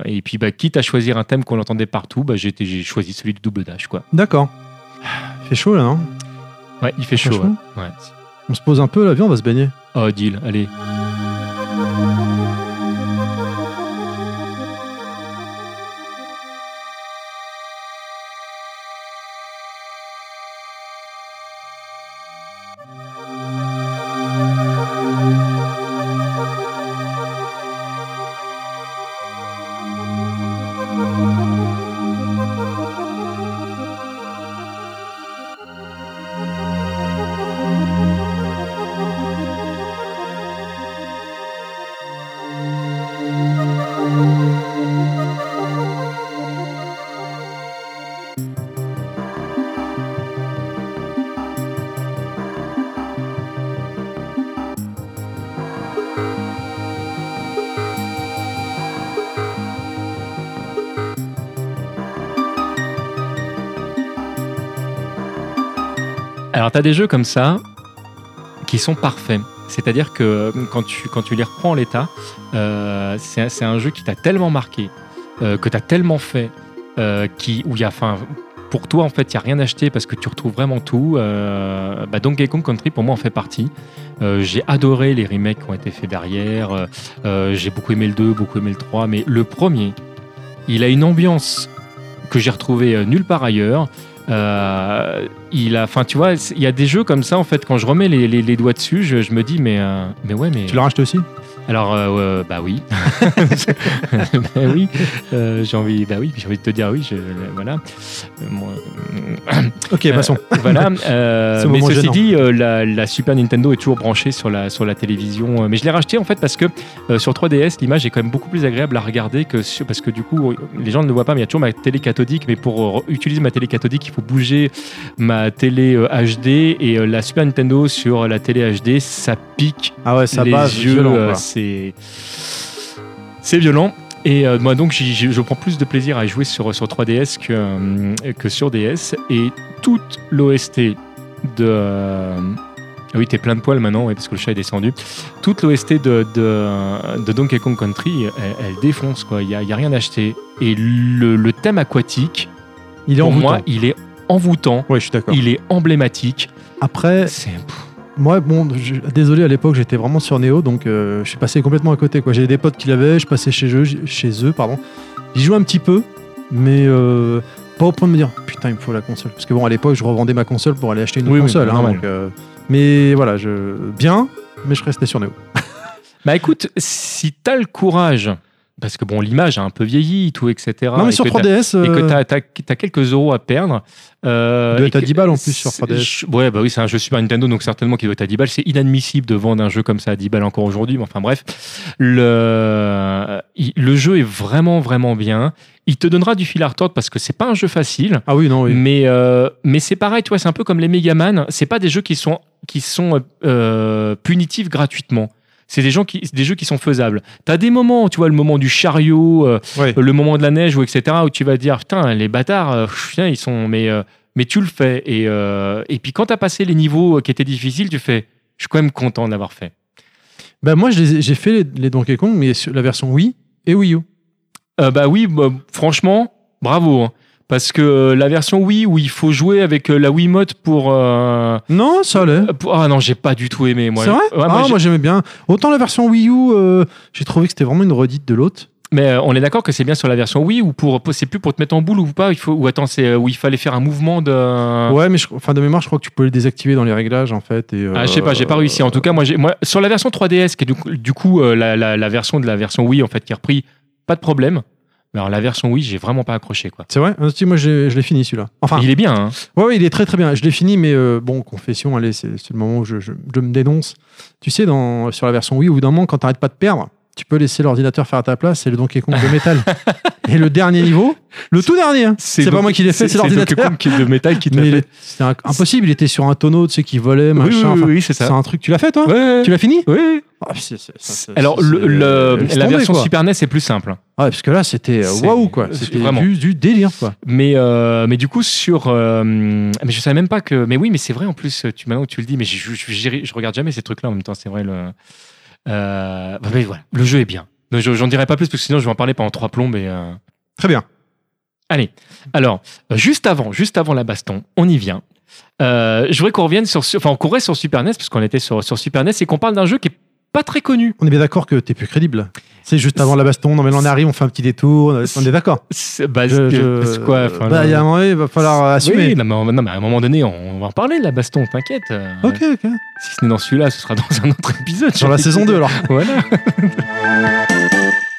et puis bah, quitte à choisir un thème qu'on entendait partout, bah, j'ai, choisi celui du double dash quoi. D'accord. Il fait chaud là non? Ouais il fait chaud. Ouais. On se pose un peu l'avion, on va se baigner. Oh deal, allez. Alors, tu as des jeux comme ça qui sont parfaits. C'est-à-dire que quand tu, quand tu les reprends en l'état, euh, c'est un jeu qui t'a tellement marqué, euh, que tu as tellement fait, euh, qui, où y a, enfin, pour toi, en fait, il n'y a rien acheté parce que tu retrouves vraiment tout. Bah, Donkey Kong Country, pour moi, en fait partie. j'ai adoré les remakes qui ont été faits derrière. j'ai beaucoup aimé le 2, beaucoup aimé le 3, mais le premier, il a une ambiance que j'ai retrouvée nulle part ailleurs. Euh, il a, enfin, tu vois, il y a des jeux comme ça en fait. Quand je remets les, doigts dessus, je, je, me dis, mais, euh, mais ouais, mais. Tu l'as racheté aussi? Alors, euh, bah oui. bah oui, euh, j'ai envie, bah oui, j'ai envie de te dire oui, je, voilà. Euh, moi, Ok, passons. voilà. Ce mais ceci gênant. dit, euh, la, la Super Nintendo est toujours branchée sur la, sur la télévision. Euh, Mais je l'ai racheté en fait parce que euh, sur 3DS, l'image est quand même beaucoup plus agréable à regarder que sur, parce que du coup, les gens ne le voient pas, mais il y a toujours ma télé cathodique. Mais pour euh, utiliser ma télé cathodique, il faut bouger ma télé euh, HD et euh, la Super Nintendo sur la télé HD, ça pique Ah ouais, ça les yeux, violent, euh. C'est c'est violent. Et euh, moi donc je prends plus de plaisir à jouer sur, sur 3DS que, euh, que sur DS. Et toute l'OST de... euh, ah oui, t'es plein de poils maintenant, ouais, parce que le chat est descendu. Toute l'OST de, de, de Donkey Kong Country, elle, elle défonce, quoi. Il n'y a, y a rien à acheter. Et le, le thème aquatique, Il est pour moi, il est envoûtant, Ouais, je suis d'accord. il est emblématique. Après, C'est... moi, bon, je- désolé, à l'époque, j'étais vraiment sur Neo, donc euh, je suis passé complètement à côté. quoi. J'avais des potes qui l'avaient, je passais chez eux, chez eux pardon. J'y jouais un petit peu, mais euh, pas au point de me dire putain, il me faut la console. Parce que bon, à l'époque, je revendais ma console pour aller acheter une autre Oui, oui, console. hein, donc, euh, mais voilà, je... bien, mais je restais sur Neo. Bah écoute, si t'as le courage, parce que bon, l'image a un peu vieilli, tout, etc. non, mais et sur que t'as- 3DS, Et que euh, t'as as, quelques euros à perdre. Euh, doit être à que- 10 balles en plus sur c'est- 3DS. je- Ouais, bah oui, c'est un jeu Super Nintendo, donc certainement qu'il doit être à 10 balles. C'est inadmissible de vendre un jeu comme ça à 10 balles encore aujourd'hui. Mais enfin bref, le, il- le jeu est vraiment, vraiment bien. Il te donnera du fil à retordre parce que c'est pas un jeu facile. ah oui, non, oui. Mais, euh, mais c'est pareil, tu vois, c'est un peu comme les Megaman. C'est pas des jeux qui sont, qui sont euh, punitifs gratuitement. C'est des, gens qui, des jeux qui sont faisables. T'as des moments, tu vois, le moment du chariot, euh, Ouais. le moment de la neige, ou etc., où tu vas dire, putain, les bâtards, euh, putain, ils sont. Mais, euh, mais tu le fais. Et, euh, et puis quand t'as passé les niveaux qui étaient difficiles, tu fais, je suis quand même content d'avoir fait. Bah, moi, j'ai fait les, les Donkey Kong, mais sur la version Wii et Wii U. Bah oui, bah, franchement, bravo. hein. Parce que euh, la version Wii, où il faut jouer avec euh, la Wiimote pour. euh, Non, ça allait. pour- Ah non, j'ai pas du tout aimé, moi. C'est vrai? Ouais, Ah, moi j'aimais bien. Autant la version Wii U, euh, j'ai trouvé que c'était vraiment une redite de l'autre. Mais on est d'accord que c'est bien sur la version Wii ou pour c'est plus pour te mettre en boule ou pas? Il faut ou attends c'est où il fallait faire un mouvement de Ouais, mais je, enfin, de mémoire, je crois que tu peux le désactiver dans les réglages en fait. Et, ah je sais pas j'ai pas réussi en tout cas moi j'ai moi sur la version 3DS qui est du coup, du coup, la, la- la version de la version Wii en fait qui est repris pas de problème mais alors la version Wii j'ai vraiment pas accroché quoi C'est vrai? Ah, Moi je l'ai fini celui-là. Enfin, il est bien hein. ouais, ouais, il est très très bien. Je l'ai fini, mais euh, bon, confession, allez, c'est le moment où je, je- je me dénonce. Tu sais, dans, sur la version Wii, au bout d'un moment, quand t'arrêtes pas de perdre, tu peux laisser l'ordinateur faire à ta place, c'est le Donkey Kong de métal. et le dernier niveau, le tout dernier, hein, c'est pas moi qui l'ai fait, c'est Donkey l'ordinateur. Kong qui est de métal qui l'a fait. c'était impossible, il était sur un tonneau, tu sais, qui volait, oui, machin. oui, oui, oui, c'est ça C'est un truc, tu l'as fait toi? Ouais, Tu l'as fini? Ouais. Ah, c'est- c'est- c'est- c'est- alors le, laisse la tomber, version quoi. Super NES est plus simple Ouais, parce que là, c'était euh, waouh, quoi. C'était vraiment. du, du délire, quoi. Mais, euh, mais du coup, sur. euh, mais je savais même pas que. Mais oui, mais c'est vrai en plus, tu, maintenant que tu le dis, mais je, je, je- je regarde jamais ces trucs-là en même temps, c'est vrai. Le, euh, bah, mais voilà, le jeu est bien. J'en dirai pas plus parce que sinon je vais en parler pendant trois plombes. Et, euh, Très bien. Allez, alors, euh, juste avant, juste avant la baston, on y vient. Euh, je voudrais qu'on revienne sur. Enfin, qu'on reste sur Super NES, parce qu'on était sur, sur Super NES, et qu'on parle d'un jeu qui est pas très connu. On est bien d'accord que t'es plus crédible. C'est juste avant la baston. Non, mais là, on arrive, on fait un petit détour. On est d'accord. C'est bah, Je- je- quoi enfin, Bah, il y a un moment, il va falloir euh, assumer. Oui, non, mais, on- non, mais à un moment donné, on va en parler de la baston, t'inquiète. euh, Ok, ok. Si ce n'est dans celui-là, ce sera dans un autre épisode. Sur la saison écouté. 2, alors. Voilà.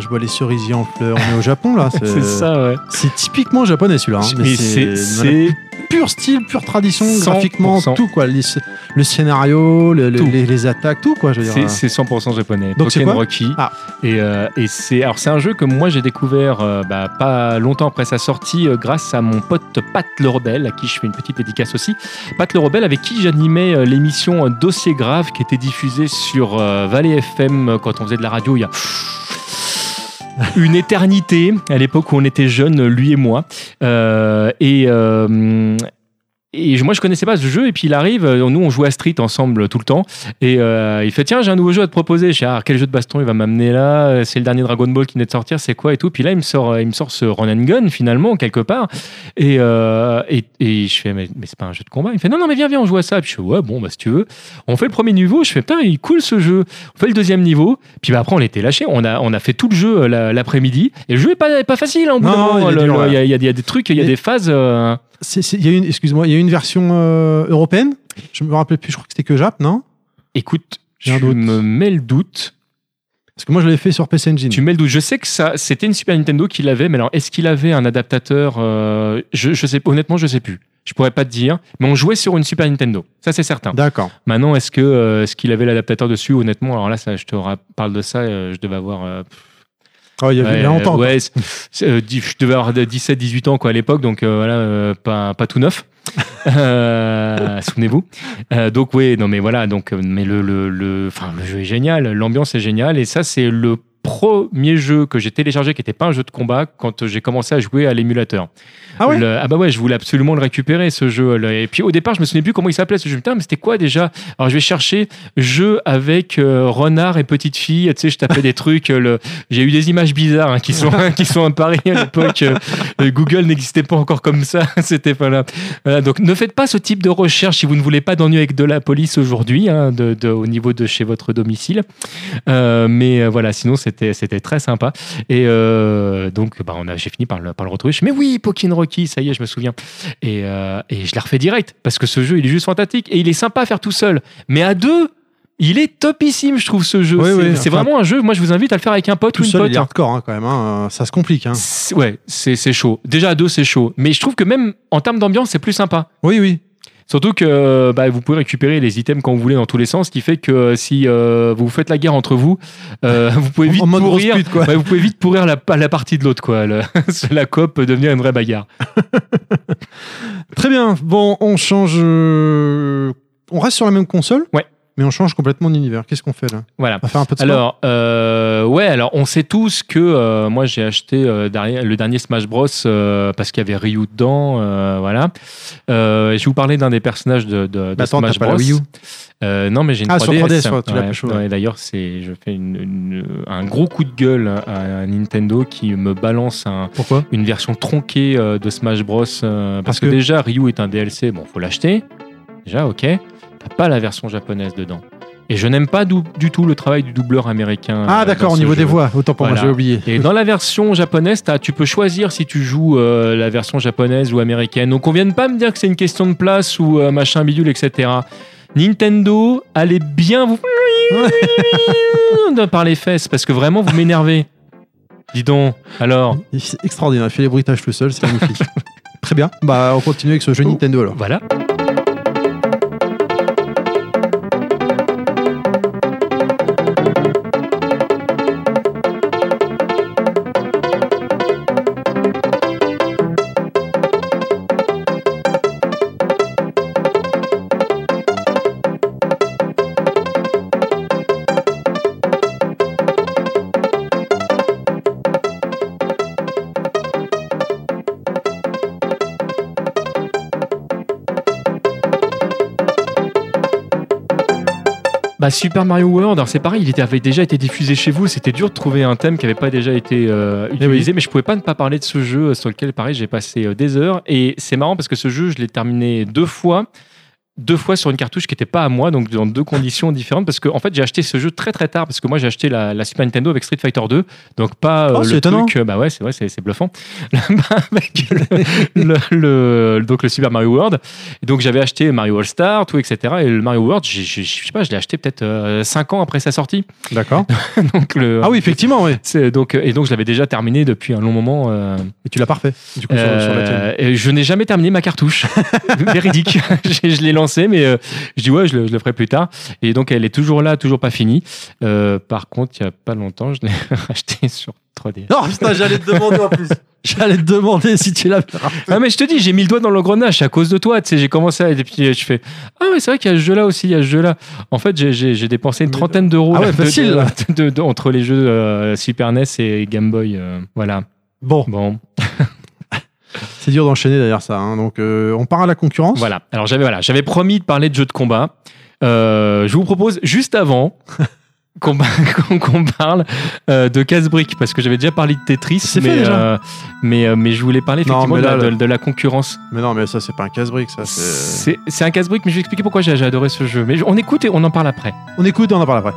Je vois les cerisiers en fleurs. On est au Japon là. C'est ça, ouais. C'est typiquement japonais celui-là. hein. Mais c'est- c'est pur style, pure tradition, 100%. graphiquement, tout quoi. Les- le scénario, le- le- Tout. les, les attaques, tout quoi. C'est c'est 100% japonais. Donc c'est Rocky. Ah. Et, euh, et c'est alors c'est un jeu que moi j'ai découvert euh, bah, pas longtemps après sa sortie euh, grâce à mon pote Pat le Rebelle à qui je fais une petite dédicace aussi. Pat le Rebelle avec qui j'animais euh, l'émission euh, Dossier grave qui était diffusée sur euh, Valley FM euh, quand on faisait de la radio il y a une éternité à l'époque où on était jeunes, lui et moi. Euh, et, euh, et moi, je connaissais pas ce jeu. Et puis il arrive, euh, nous on jouait à Street ensemble tout le temps. Et euh, il fait Tiens, j'ai un nouveau jeu à te proposer. Je dis Ah, quel jeu de baston il va m'amener là? Euh, C'est le dernier Dragon Ball qui venait de sortir, c'est quoi et tout. Puis là, il me sort, euh, il me sort ce Run and Gun finalement, quelque part. Et, euh, et, et je fais Mais, mais c'est pas un jeu de combat. Il fait Non, non, mais viens, viens, on joue à ça. Puis je fais Ouais, bon, bah si tu veux. On fait le premier niveau. Je fais Putain, il est cool ce jeu. On fait le deuxième niveau. Puis bah, après, on l'était lâché. On a, on a fait tout le jeu euh, la- l'après-midi. Et le jeu est pas, pas facile. hein, au bout Non, d'un moment. il Le- le- y, a- il y a- il y a des trucs, il y a Mais- des phases. euh, C'est- c'est- Il y a une, excuse-moi, il y a une version euh, européenne? Je me rappelle plus. Je crois que c'était que Jap, non? Écoute, doute. me mets le doute. Parce que moi, je l'avais fait sur PC Engine. Tu mets le doute. Je sais que ça, c'était une Super Nintendo qui l'avait, mais alors est-ce qu'il avait un adaptateur euh, je, je sais, honnêtement, je sais plus. Je pourrais pas te dire, mais on jouait sur une Super Nintendo. Ça, c'est certain. D'accord. Maintenant, est-ce que euh, est-ce qu'il avait l'adaptateur dessus? Honnêtement, alors là, ça, je te parle de ça. euh, je devais avoir. Oh, il y avait ouais, longtemps. ouais, euh, je devais avoir 17-18 ans quoi à l'époque, donc euh, voilà, euh, pas, pas tout neuf. Euh, Souvenez-vous. Euh, donc oui, non mais voilà, donc euh, mais le le le, enfin le jeu est génial, l'ambiance est géniale et ça c'est le premier jeu que j'ai téléchargé qui n'était pas un jeu de combat quand j'ai commencé à jouer à l'émulateur. Ah ouais Le- ah bah ouais, je voulais absolument le récupérer ce jeu. là. Et puis au départ, je me souvenais plus comment il s'appelait ce jeu. Putain, mais c'était quoi déjà? Alors je vais chercher jeu avec euh, renard et petite fille. Tu sais, je tapais des trucs. euh, le- J'ai eu des images bizarres hein, qui sont qui sont apparues à l'époque. euh, Google n'existait pas encore comme ça. C'était pas là. Voilà, donc ne faites pas ce type de recherche si vous ne voulez pas d'ennui avec de la police aujourd'hui, hein, de, de- au niveau de chez votre domicile. Mais voilà, sinon c'était c'était très sympa. Et euh, donc bah, on a j'ai fini par le, par le retrouver. Je me mais oui, Pokémon Rocky, ça y est, je me souviens. Et, euh, et je l'ai refait direct parce que ce jeu il est juste fantastique et il est sympa à faire tout seul. Mais à deux. Il est topissime, je trouve, ce jeu. Oui, c'est oui, c'est enfin, vraiment un jeu. Moi, je vous invite à le faire avec un pote Tout ou une seul, pote. il est hein. hardcore hein, quand même. hein. Ça se complique. hein. C'est- Ouais, c'est c'est chaud. Déjà à deux, c'est chaud. Mais je trouve que même en termes d'ambiance, c'est plus sympa. Oui, oui. Surtout que bah, vous pouvez récupérer les items quand vous voulez dans tous les sens, ce qui fait que euh, si euh, vous faites la guerre entre vous, euh, vous pouvez vite pourrir. pute, quoi. ouais, vous pouvez vite pourrir la, la partie de l'autre, quoi. Le- la coop peut devenir une vraie bagarre. Très bien. Bon, on change. On reste sur la même console? Ouais. Mais on change complètement d'univers. Qu'est-ce qu'on fait là? Voilà. On va faire un peu de Alors, euh, ouais, alors on sait tous que euh, moi j'ai acheté euh, derrière- le dernier Smash Bros euh, parce qu'il y avait Ryu dedans, voilà. Je vais vous parler d'un des personnages de, de, de Bah, attends, Smash t'as pas la Bros. Wii U non, mais j'ai une Ah, 3DS. sur 3DS, ouais, tu l'as Ouais, pécho, ouais. ouais, D'ailleurs, c'est, je fais une- une- un gros coup de gueule à, à Nintendo qui me balance un- Pourquoi? une version tronquée de Smash Bros. parce, Parce que, que- déjà, Ryu est un DLC, bon, faut l'acheter. Déjà, ok. T'as pas la version japonaise dedans. Et je n'aime pas du, du tout le travail du doubleur américain. Ah, euh, d'accord, au niveau jeu. des voix. Autant pour moi, j'ai oublié. Et dans la version japonaise, t'as- tu peux choisir si tu joues euh, la version japonaise ou américaine. Donc on vienne pas me dire que c'est une question de place ou euh, machin bidule, etc. Nintendo, allez bien vous par les fesses parce que vraiment vous m'énervez. Dis donc, alors, C'est extraordinaire. Il fait les bruitages tout seul. C'est magnifique. Très bien. Bah, on continue avec ce jeu Oh. Nintendo alors. voilà. Bah, Super Mario World, alors c'est pareil, il était- avait déjà été diffusé chez vous. C'était dur de trouver un thème qui n'avait pas déjà été euh, Eh utilisé, mais je pouvais pas ne pas parler de ce jeu euh, sur lequel, pareil, j'ai passé euh, des heures. Et c'est marrant parce que ce jeu, je l'ai terminé deux fois. Deux fois sur une cartouche qui n'était pas à moi, donc dans deux conditions différentes, parce que en fait j'ai acheté ce jeu très très tard, parce que moi j'ai acheté la, la Super Nintendo avec Street Fighter 2, donc pas euh, Oh, c'est le étonnant. truc, euh, bah ouais c'est vrai, c'est bluffant, avec le, le- le- donc le Super Mario World, et donc j'avais acheté Mario All Star, tout etc. Et le Mario World, je sais pas, je l'ai acheté peut-être 5 ans après sa sortie, D'accord. donc le, Ah oui, effectivement, oui. donc et donc je l'avais déjà terminé depuis un long moment. euh, Et tu l'as parfait, du coup, sur- sur, la tienne. euh, et je n'ai jamais terminé ma cartouche. Véridique. je je l'ai mais euh, je dis ouais, je le, je le ferai plus tard. Et donc elle est toujours là, toujours pas finie. Euh, par contre, il y a pas longtemps, je l'ai acheté sur 3D. Non, putain, j'allais te demander en plus. J'allais te demander si tu l'avais. Ah mais je te dis, j'ai mis le doigt dans l'engrenage à cause de toi. Tu sais, j'ai commencé à, et puis je fais ah ouais, c'est vrai qu'il y a ce jeu là aussi, il y a ce jeu là. En fait, j'ai- dépensé une Mais- trentaine d'euros Ah ouais, de- facile, de- là. de- de- entre les jeux euh, Super NES et Game Boy. euh, voilà. Bon, Bon. C'est dur d'enchaîner d'ailleurs ça. hein. Donc, euh, on part à la concurrence. Voilà. Alors j'avais voilà, j'avais promis de parler de jeux de combat. Euh, je vous propose juste avant qu'on parle euh, de casse-briques parce que j'avais déjà parlé de Tetris, mais fait, déjà euh, mais euh, mais je voulais parler Non, effectivement de, la, là, de- le- de la concurrence. Mais non, mais ça, c'est pas un casse-brique, ça. c'est- un casse-brique, mais je vais expliquer pourquoi j'ai adoré ce jeu. Mais on écoute et on en parle après. On écoute et on en parle après.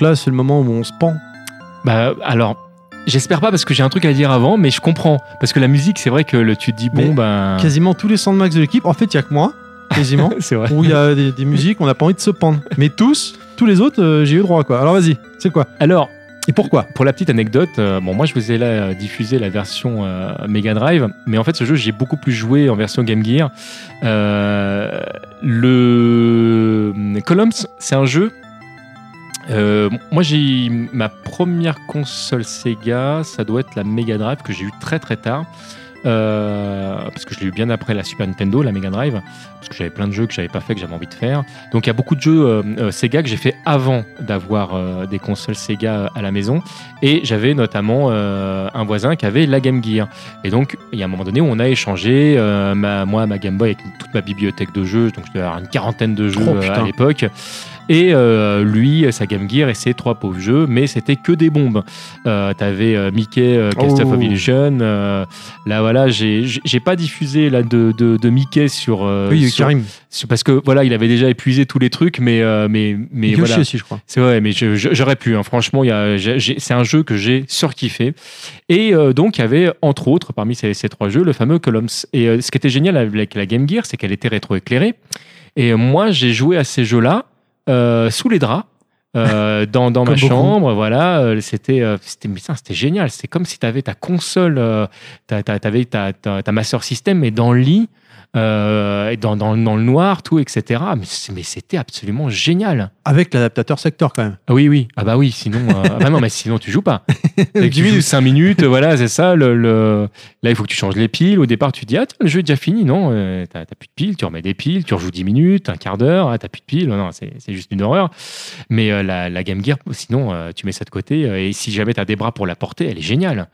Donc là, c'est le moment où on se pend. Bah alors. J'espère pas parce que j'ai un truc à dire avant, mais je comprends. Parce que la musique, c'est vrai que le, tu te dis, bon, ben. Quasiment tous les Sandmax de l'équipe, en fait, il y a que moi, quasiment, C'est vrai. où il y a des, des musiques, on n'a pas envie de se pendre. Mais tous, tous les autres, euh, j'ai eu droit, quoi. Alors vas-y, c'est quoi? Alors, Et pourquoi? Pour la petite anecdote, euh, bon, moi je vous ai là euh, diffusé la version Mega Drive, mais en fait ce jeu j'ai beaucoup plus joué en version Game Gear. Le Columns, c'est un jeu. Euh, moi j'ai ma première console Sega, ça doit être la Mega Drive que j'ai eu très très tard. Euh, parce que je l'ai eu bien après la Super Nintendo, la Mega Drive, parce que j'avais plein de jeux que j'avais pas fait, que j'avais envie de faire. Donc il y a beaucoup de jeux euh, Sega que j'ai fait avant d'avoir euh, des consoles Sega à la maison. Et j'avais notamment un voisin qui avait la Game Gear. Et donc il y a un moment donné où on a échangé, ma, moi ma Game Boy avec toute ma bibliothèque de jeux, donc je devais avoir une quarantaine de jeux Oh, à l'époque. Et euh, lui, sa Game Gear et ses trois pauvres jeux, mais c'était que des bombes. Euh, T'avais euh, Mickey, Cast of. Illusion. euh, là, voilà, j'ai pas diffusé là, de, de, de Mickey sur, euh, Oui, sur- Karim. sur- parce que voilà, il avait déjà épuisé tous les trucs, mais euh, mais mais Yoshi voilà. aussi, je crois. C'est vrai, mais j'aurais pu. hein. Franchement, c'est un jeu que j'ai surkiffé. Et euh, donc, il y avait entre autres parmi ces, ces trois jeux le fameux Columns. Et euh, ce qui était génial avec la Game Gear, c'est qu'elle était rétroéclairée. Et moi, j'ai joué à ces jeux-là sous les draps. euh, dans, dans ma beaucoup. chambre, voilà, euh, c'était euh, c'était c'était génial. C'était comme si tu avais ta console, euh, t'a- t'a- t'avais ta, ta, ta Master System, mais dans le lit, euh, dans, dans, dans le noir, tout, etc. Mais, c'était absolument génial. Avec l'adaptateur secteur, quand même. Ah oui, oui. Ah bah oui, sinon. euh, ah bah non, mais sinon tu joues pas. Dès que 10 tu joues minutes. 5 minutes, voilà, c'est ça. Le, le- Là, il faut que tu changes les piles. Au départ, tu dis, ah, le jeu est déjà fini. Non, euh, t'as plus de piles, tu remets des piles, tu rejoues 10 minutes, un quart d'heure, ah, t'as plus de piles. Non, c'est juste une horreur. Mais euh, la, la Game Gear, sinon, tu mets ça de côté. et si jamais t'as des bras pour la porter, elle est géniale.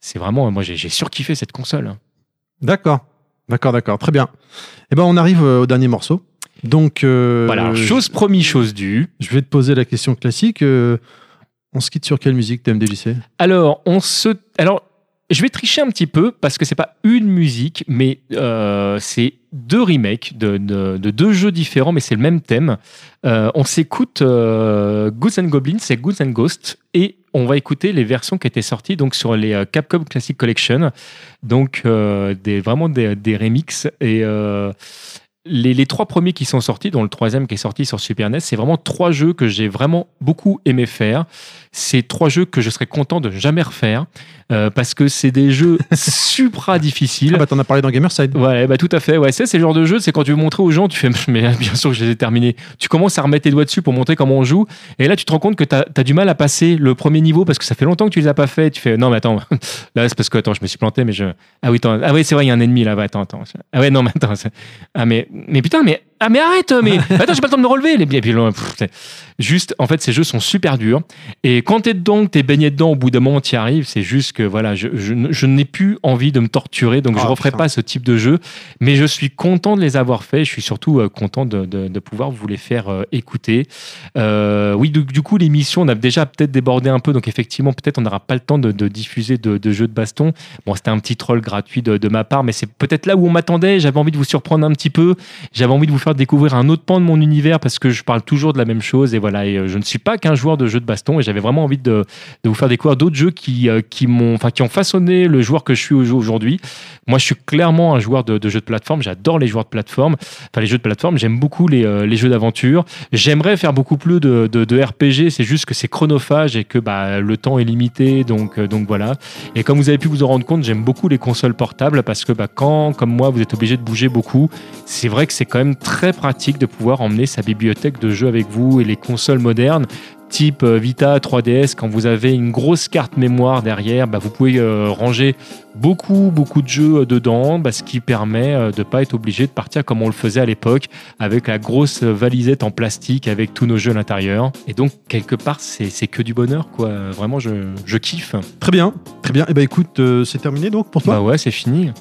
C'est vraiment, moi, j'ai surkiffé cette console. D'accord. D'accord, d'accord. Très bien. Eh ben, on arrive euh, au dernier morceau. Donc, euh, Voilà, alors, je- chose promis, chose due. je vais te poser la question classique. euh, on se quitte sur quelle musique TMDJC Alors, on se. Alors, je vais tricher un petit peu parce que c'est pas une musique, mais euh, c'est deux remakes de, de- de deux jeux différents, mais c'est le même thème. On s'écoute Goose and Goblins et Goose and Ghosts et on va écouter les versions qui étaient sorties donc sur les euh, Capcom Classic Collection, donc euh, des, vraiment des, des remixes et euh, les, les trois premiers qui sont sortis, dont le troisième qui est sorti sur Super NES, c'est vraiment trois jeux que j'ai vraiment beaucoup aimé faire. C'est trois jeux que je serais content de jamais refaire. euh, parce que c'est des jeux supra difficiles. Ah bah t'en as parlé dans Gamerside. Ouais, bah tout à fait. Ouais, c'est le genre de jeu, c'est quand tu veux montrer aux gens, tu fais, mais bien sûr que je les ai terminés. Tu commences à remettre tes doigts dessus pour montrer comment on joue, et là tu te rends compte que tu as, du mal à passer le premier niveau parce que ça fait longtemps que tu les as pas fait. Tu fais, non mais attends, là c'est parce que attends, je me suis planté, mais je, ah oui, attends, ah oui c'est vrai, il y a un ennemi là, va attends, attends, ah ouais non mais attends, ah mais, mais putain mais ah mais arrête mais attends j'ai pas le temps de me relever. Les puis juste en fait ces jeux sont super durs. Et quand t'es dedans t'es baigné dedans au bout d'un moment t'y arrives. C'est juste que voilà je, je, n'ai plus envie de me torturer donc je ah, referai pas ce type de jeu. Mais je suis content de les avoir faits. Je suis surtout euh, content de, de, pouvoir vous les faire euh, écouter. Euh, oui du, coup l'émission on a déjà peut-être débordé un peu donc effectivement peut-être on n'aura pas le temps de, diffuser de, jeux de baston. Bon c'était un petit troll gratuit de, ma part mais c'est peut-être là où on m'attendait. J'avais envie de vous surprendre un petit peu. J'avais envie de vous faire découvrir un autre pan de mon univers parce que je parle toujours de la même chose et voilà. Et euh, je ne suis pas qu'un joueur de jeux de baston et j'avais vraiment envie de, vous faire découvrir d'autres jeux qui, euh, qui m'ont, enfin, qui ont façonné le joueur que je suis aujourd'hui. Moi, je suis clairement un joueur de, jeux de plateforme. J'adore les joueurs de plateforme, enfin les jeux de plateforme. J'aime beaucoup les, euh, jeux d'aventure. J'aimerais faire beaucoup plus de, de, RPG. C'est juste que c'est chronophage et que bah, le temps est limité. Donc, donc voilà. Et comme vous avez pu vous en rendre compte, j'aime beaucoup les consoles portables parce que bah, quand, comme moi, vous êtes obligé de bouger beaucoup, c'est vrai que c'est quand même très très pratique de pouvoir emmener sa bibliothèque de jeux avec vous et les consoles modernes type euh, Vita 3DS, quand vous avez une grosse carte mémoire derrière, bah, vous pouvez euh, ranger beaucoup, beaucoup de jeux euh, dedans, bah, ce qui permet de ne pas être obligé de partir comme on le faisait à l'époque, avec la grosse valisette en plastique avec tous nos jeux à l'intérieur. Et donc, quelque part, c'est que du bonheur, quoi. Vraiment, je, je kiffe. Très bien, très bien. Et eh ben écoute, c'est terminé donc pour toi? Bah ouais, c'est fini.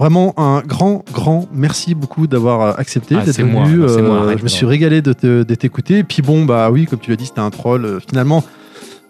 Vraiment un grand, grand merci beaucoup d'avoir euh, accepté ah, d'être venu. Moi, euh, je me suis régalé de t'écouter. Et puis bon, bah oui, comme tu l'as dit, c'était un troll. Euh, finalement,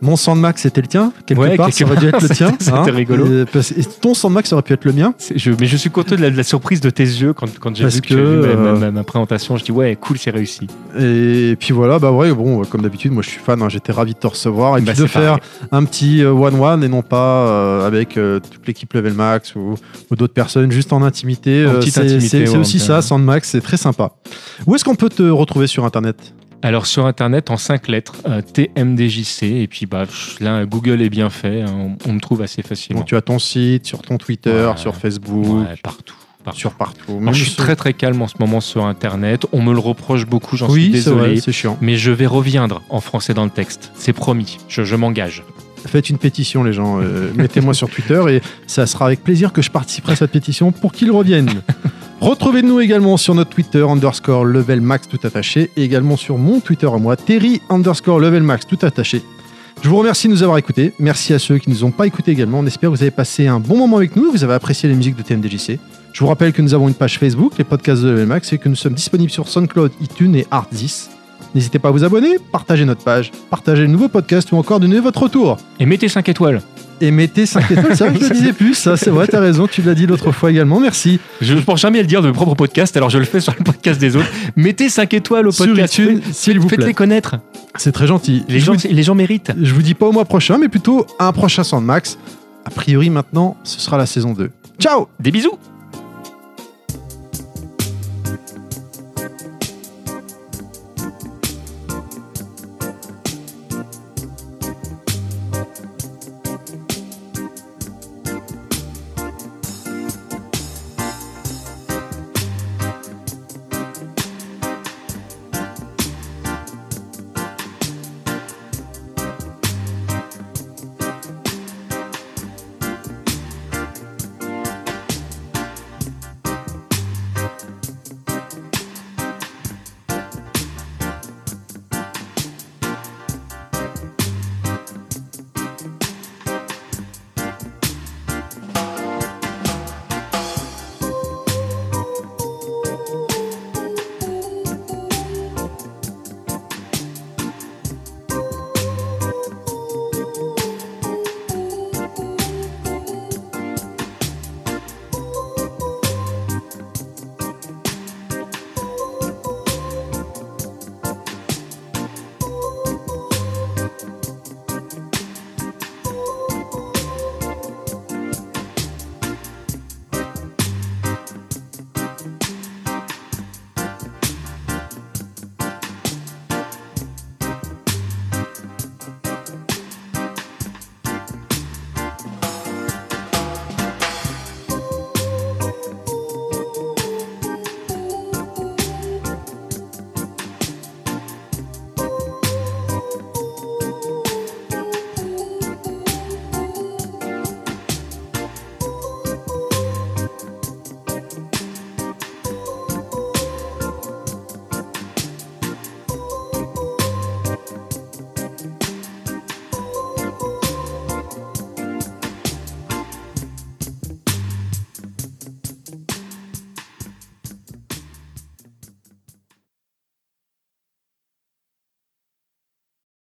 mon Sandmax c'était le tien, quelque part, ça aurait dû être le tien. C'était hein. rigolo. Et, ton Sandmax aurait pu être le mien. Je, mais je suis content de la, surprise de tes yeux quand, quand j'ai vu, que, euh, ma, présentation. Je dis ouais, cool, c'est réussi. Et puis voilà, bah ouais, bon, comme d'habitude, moi je suis fan, hein, j'étais ravi de te recevoir et bah, de faire un petit euh, one-one et non pas euh, avec toute l'équipe Level Max ou, d'autres personnes, juste en intimité. c'est aussi ça, Sandmax, c'est très sympa. Où est-ce qu'on peut te retrouver sur Internet? Alors sur internet en cinq lettres, euh, TMDJC et puis bah là Google est bien fait, hein, on, me trouve assez facilement. Donc tu as ton site, sur ton Twitter, sur Facebook, partout. Sur partout. je suis très très calme en ce moment sur Internet. On me le reproche beaucoup, j'en suis désolé. c'est chiant. Mais je vais reviendre en français dans le texte. C'est promis. Je, m'engage. Faites une pétition, les gens. Euh, mettez-moi sur Twitter et ça sera avec plaisir que je participerai à cette pétition pour qu'ils reviennent. Retrouvez-nous également sur notre Twitter underscore level max tout attaché et également sur mon Twitter à moi, Terry underscore level max tout attaché. Je vous remercie de nous avoir écoutés. Merci à ceux qui ne nous ont pas écoutés également. On espère que vous avez passé un bon moment avec nous, vous avez apprécié les musiques de TMDJC. Je vous rappelle que nous avons une page Facebook, les podcasts de Level Max, et que nous sommes disponibles sur SoundCloud, iTunes et Art10. N'hésitez pas à vous abonner, partager notre page, partager le nouveau podcast ou encore donner votre retour. Et mettez 5 étoiles et mettez 5 étoiles. C'est vrai que je le disais plus, ça c'est vrai, t'as raison, tu l'as dit l'autre fois également, merci. Je ne pense jamais à le dire de mes propres podcasts, alors je le fais sur le podcast des autres. Mettez 5 étoiles au podcast, s'il vous plaît. Faites-les connaître. C'est très gentil. Les gens, les gens méritent. Je vous dis pas au mois prochain, mais plutôt un prochain Sandmax. A priori maintenant, ce sera la saison 2. Ciao Des bisous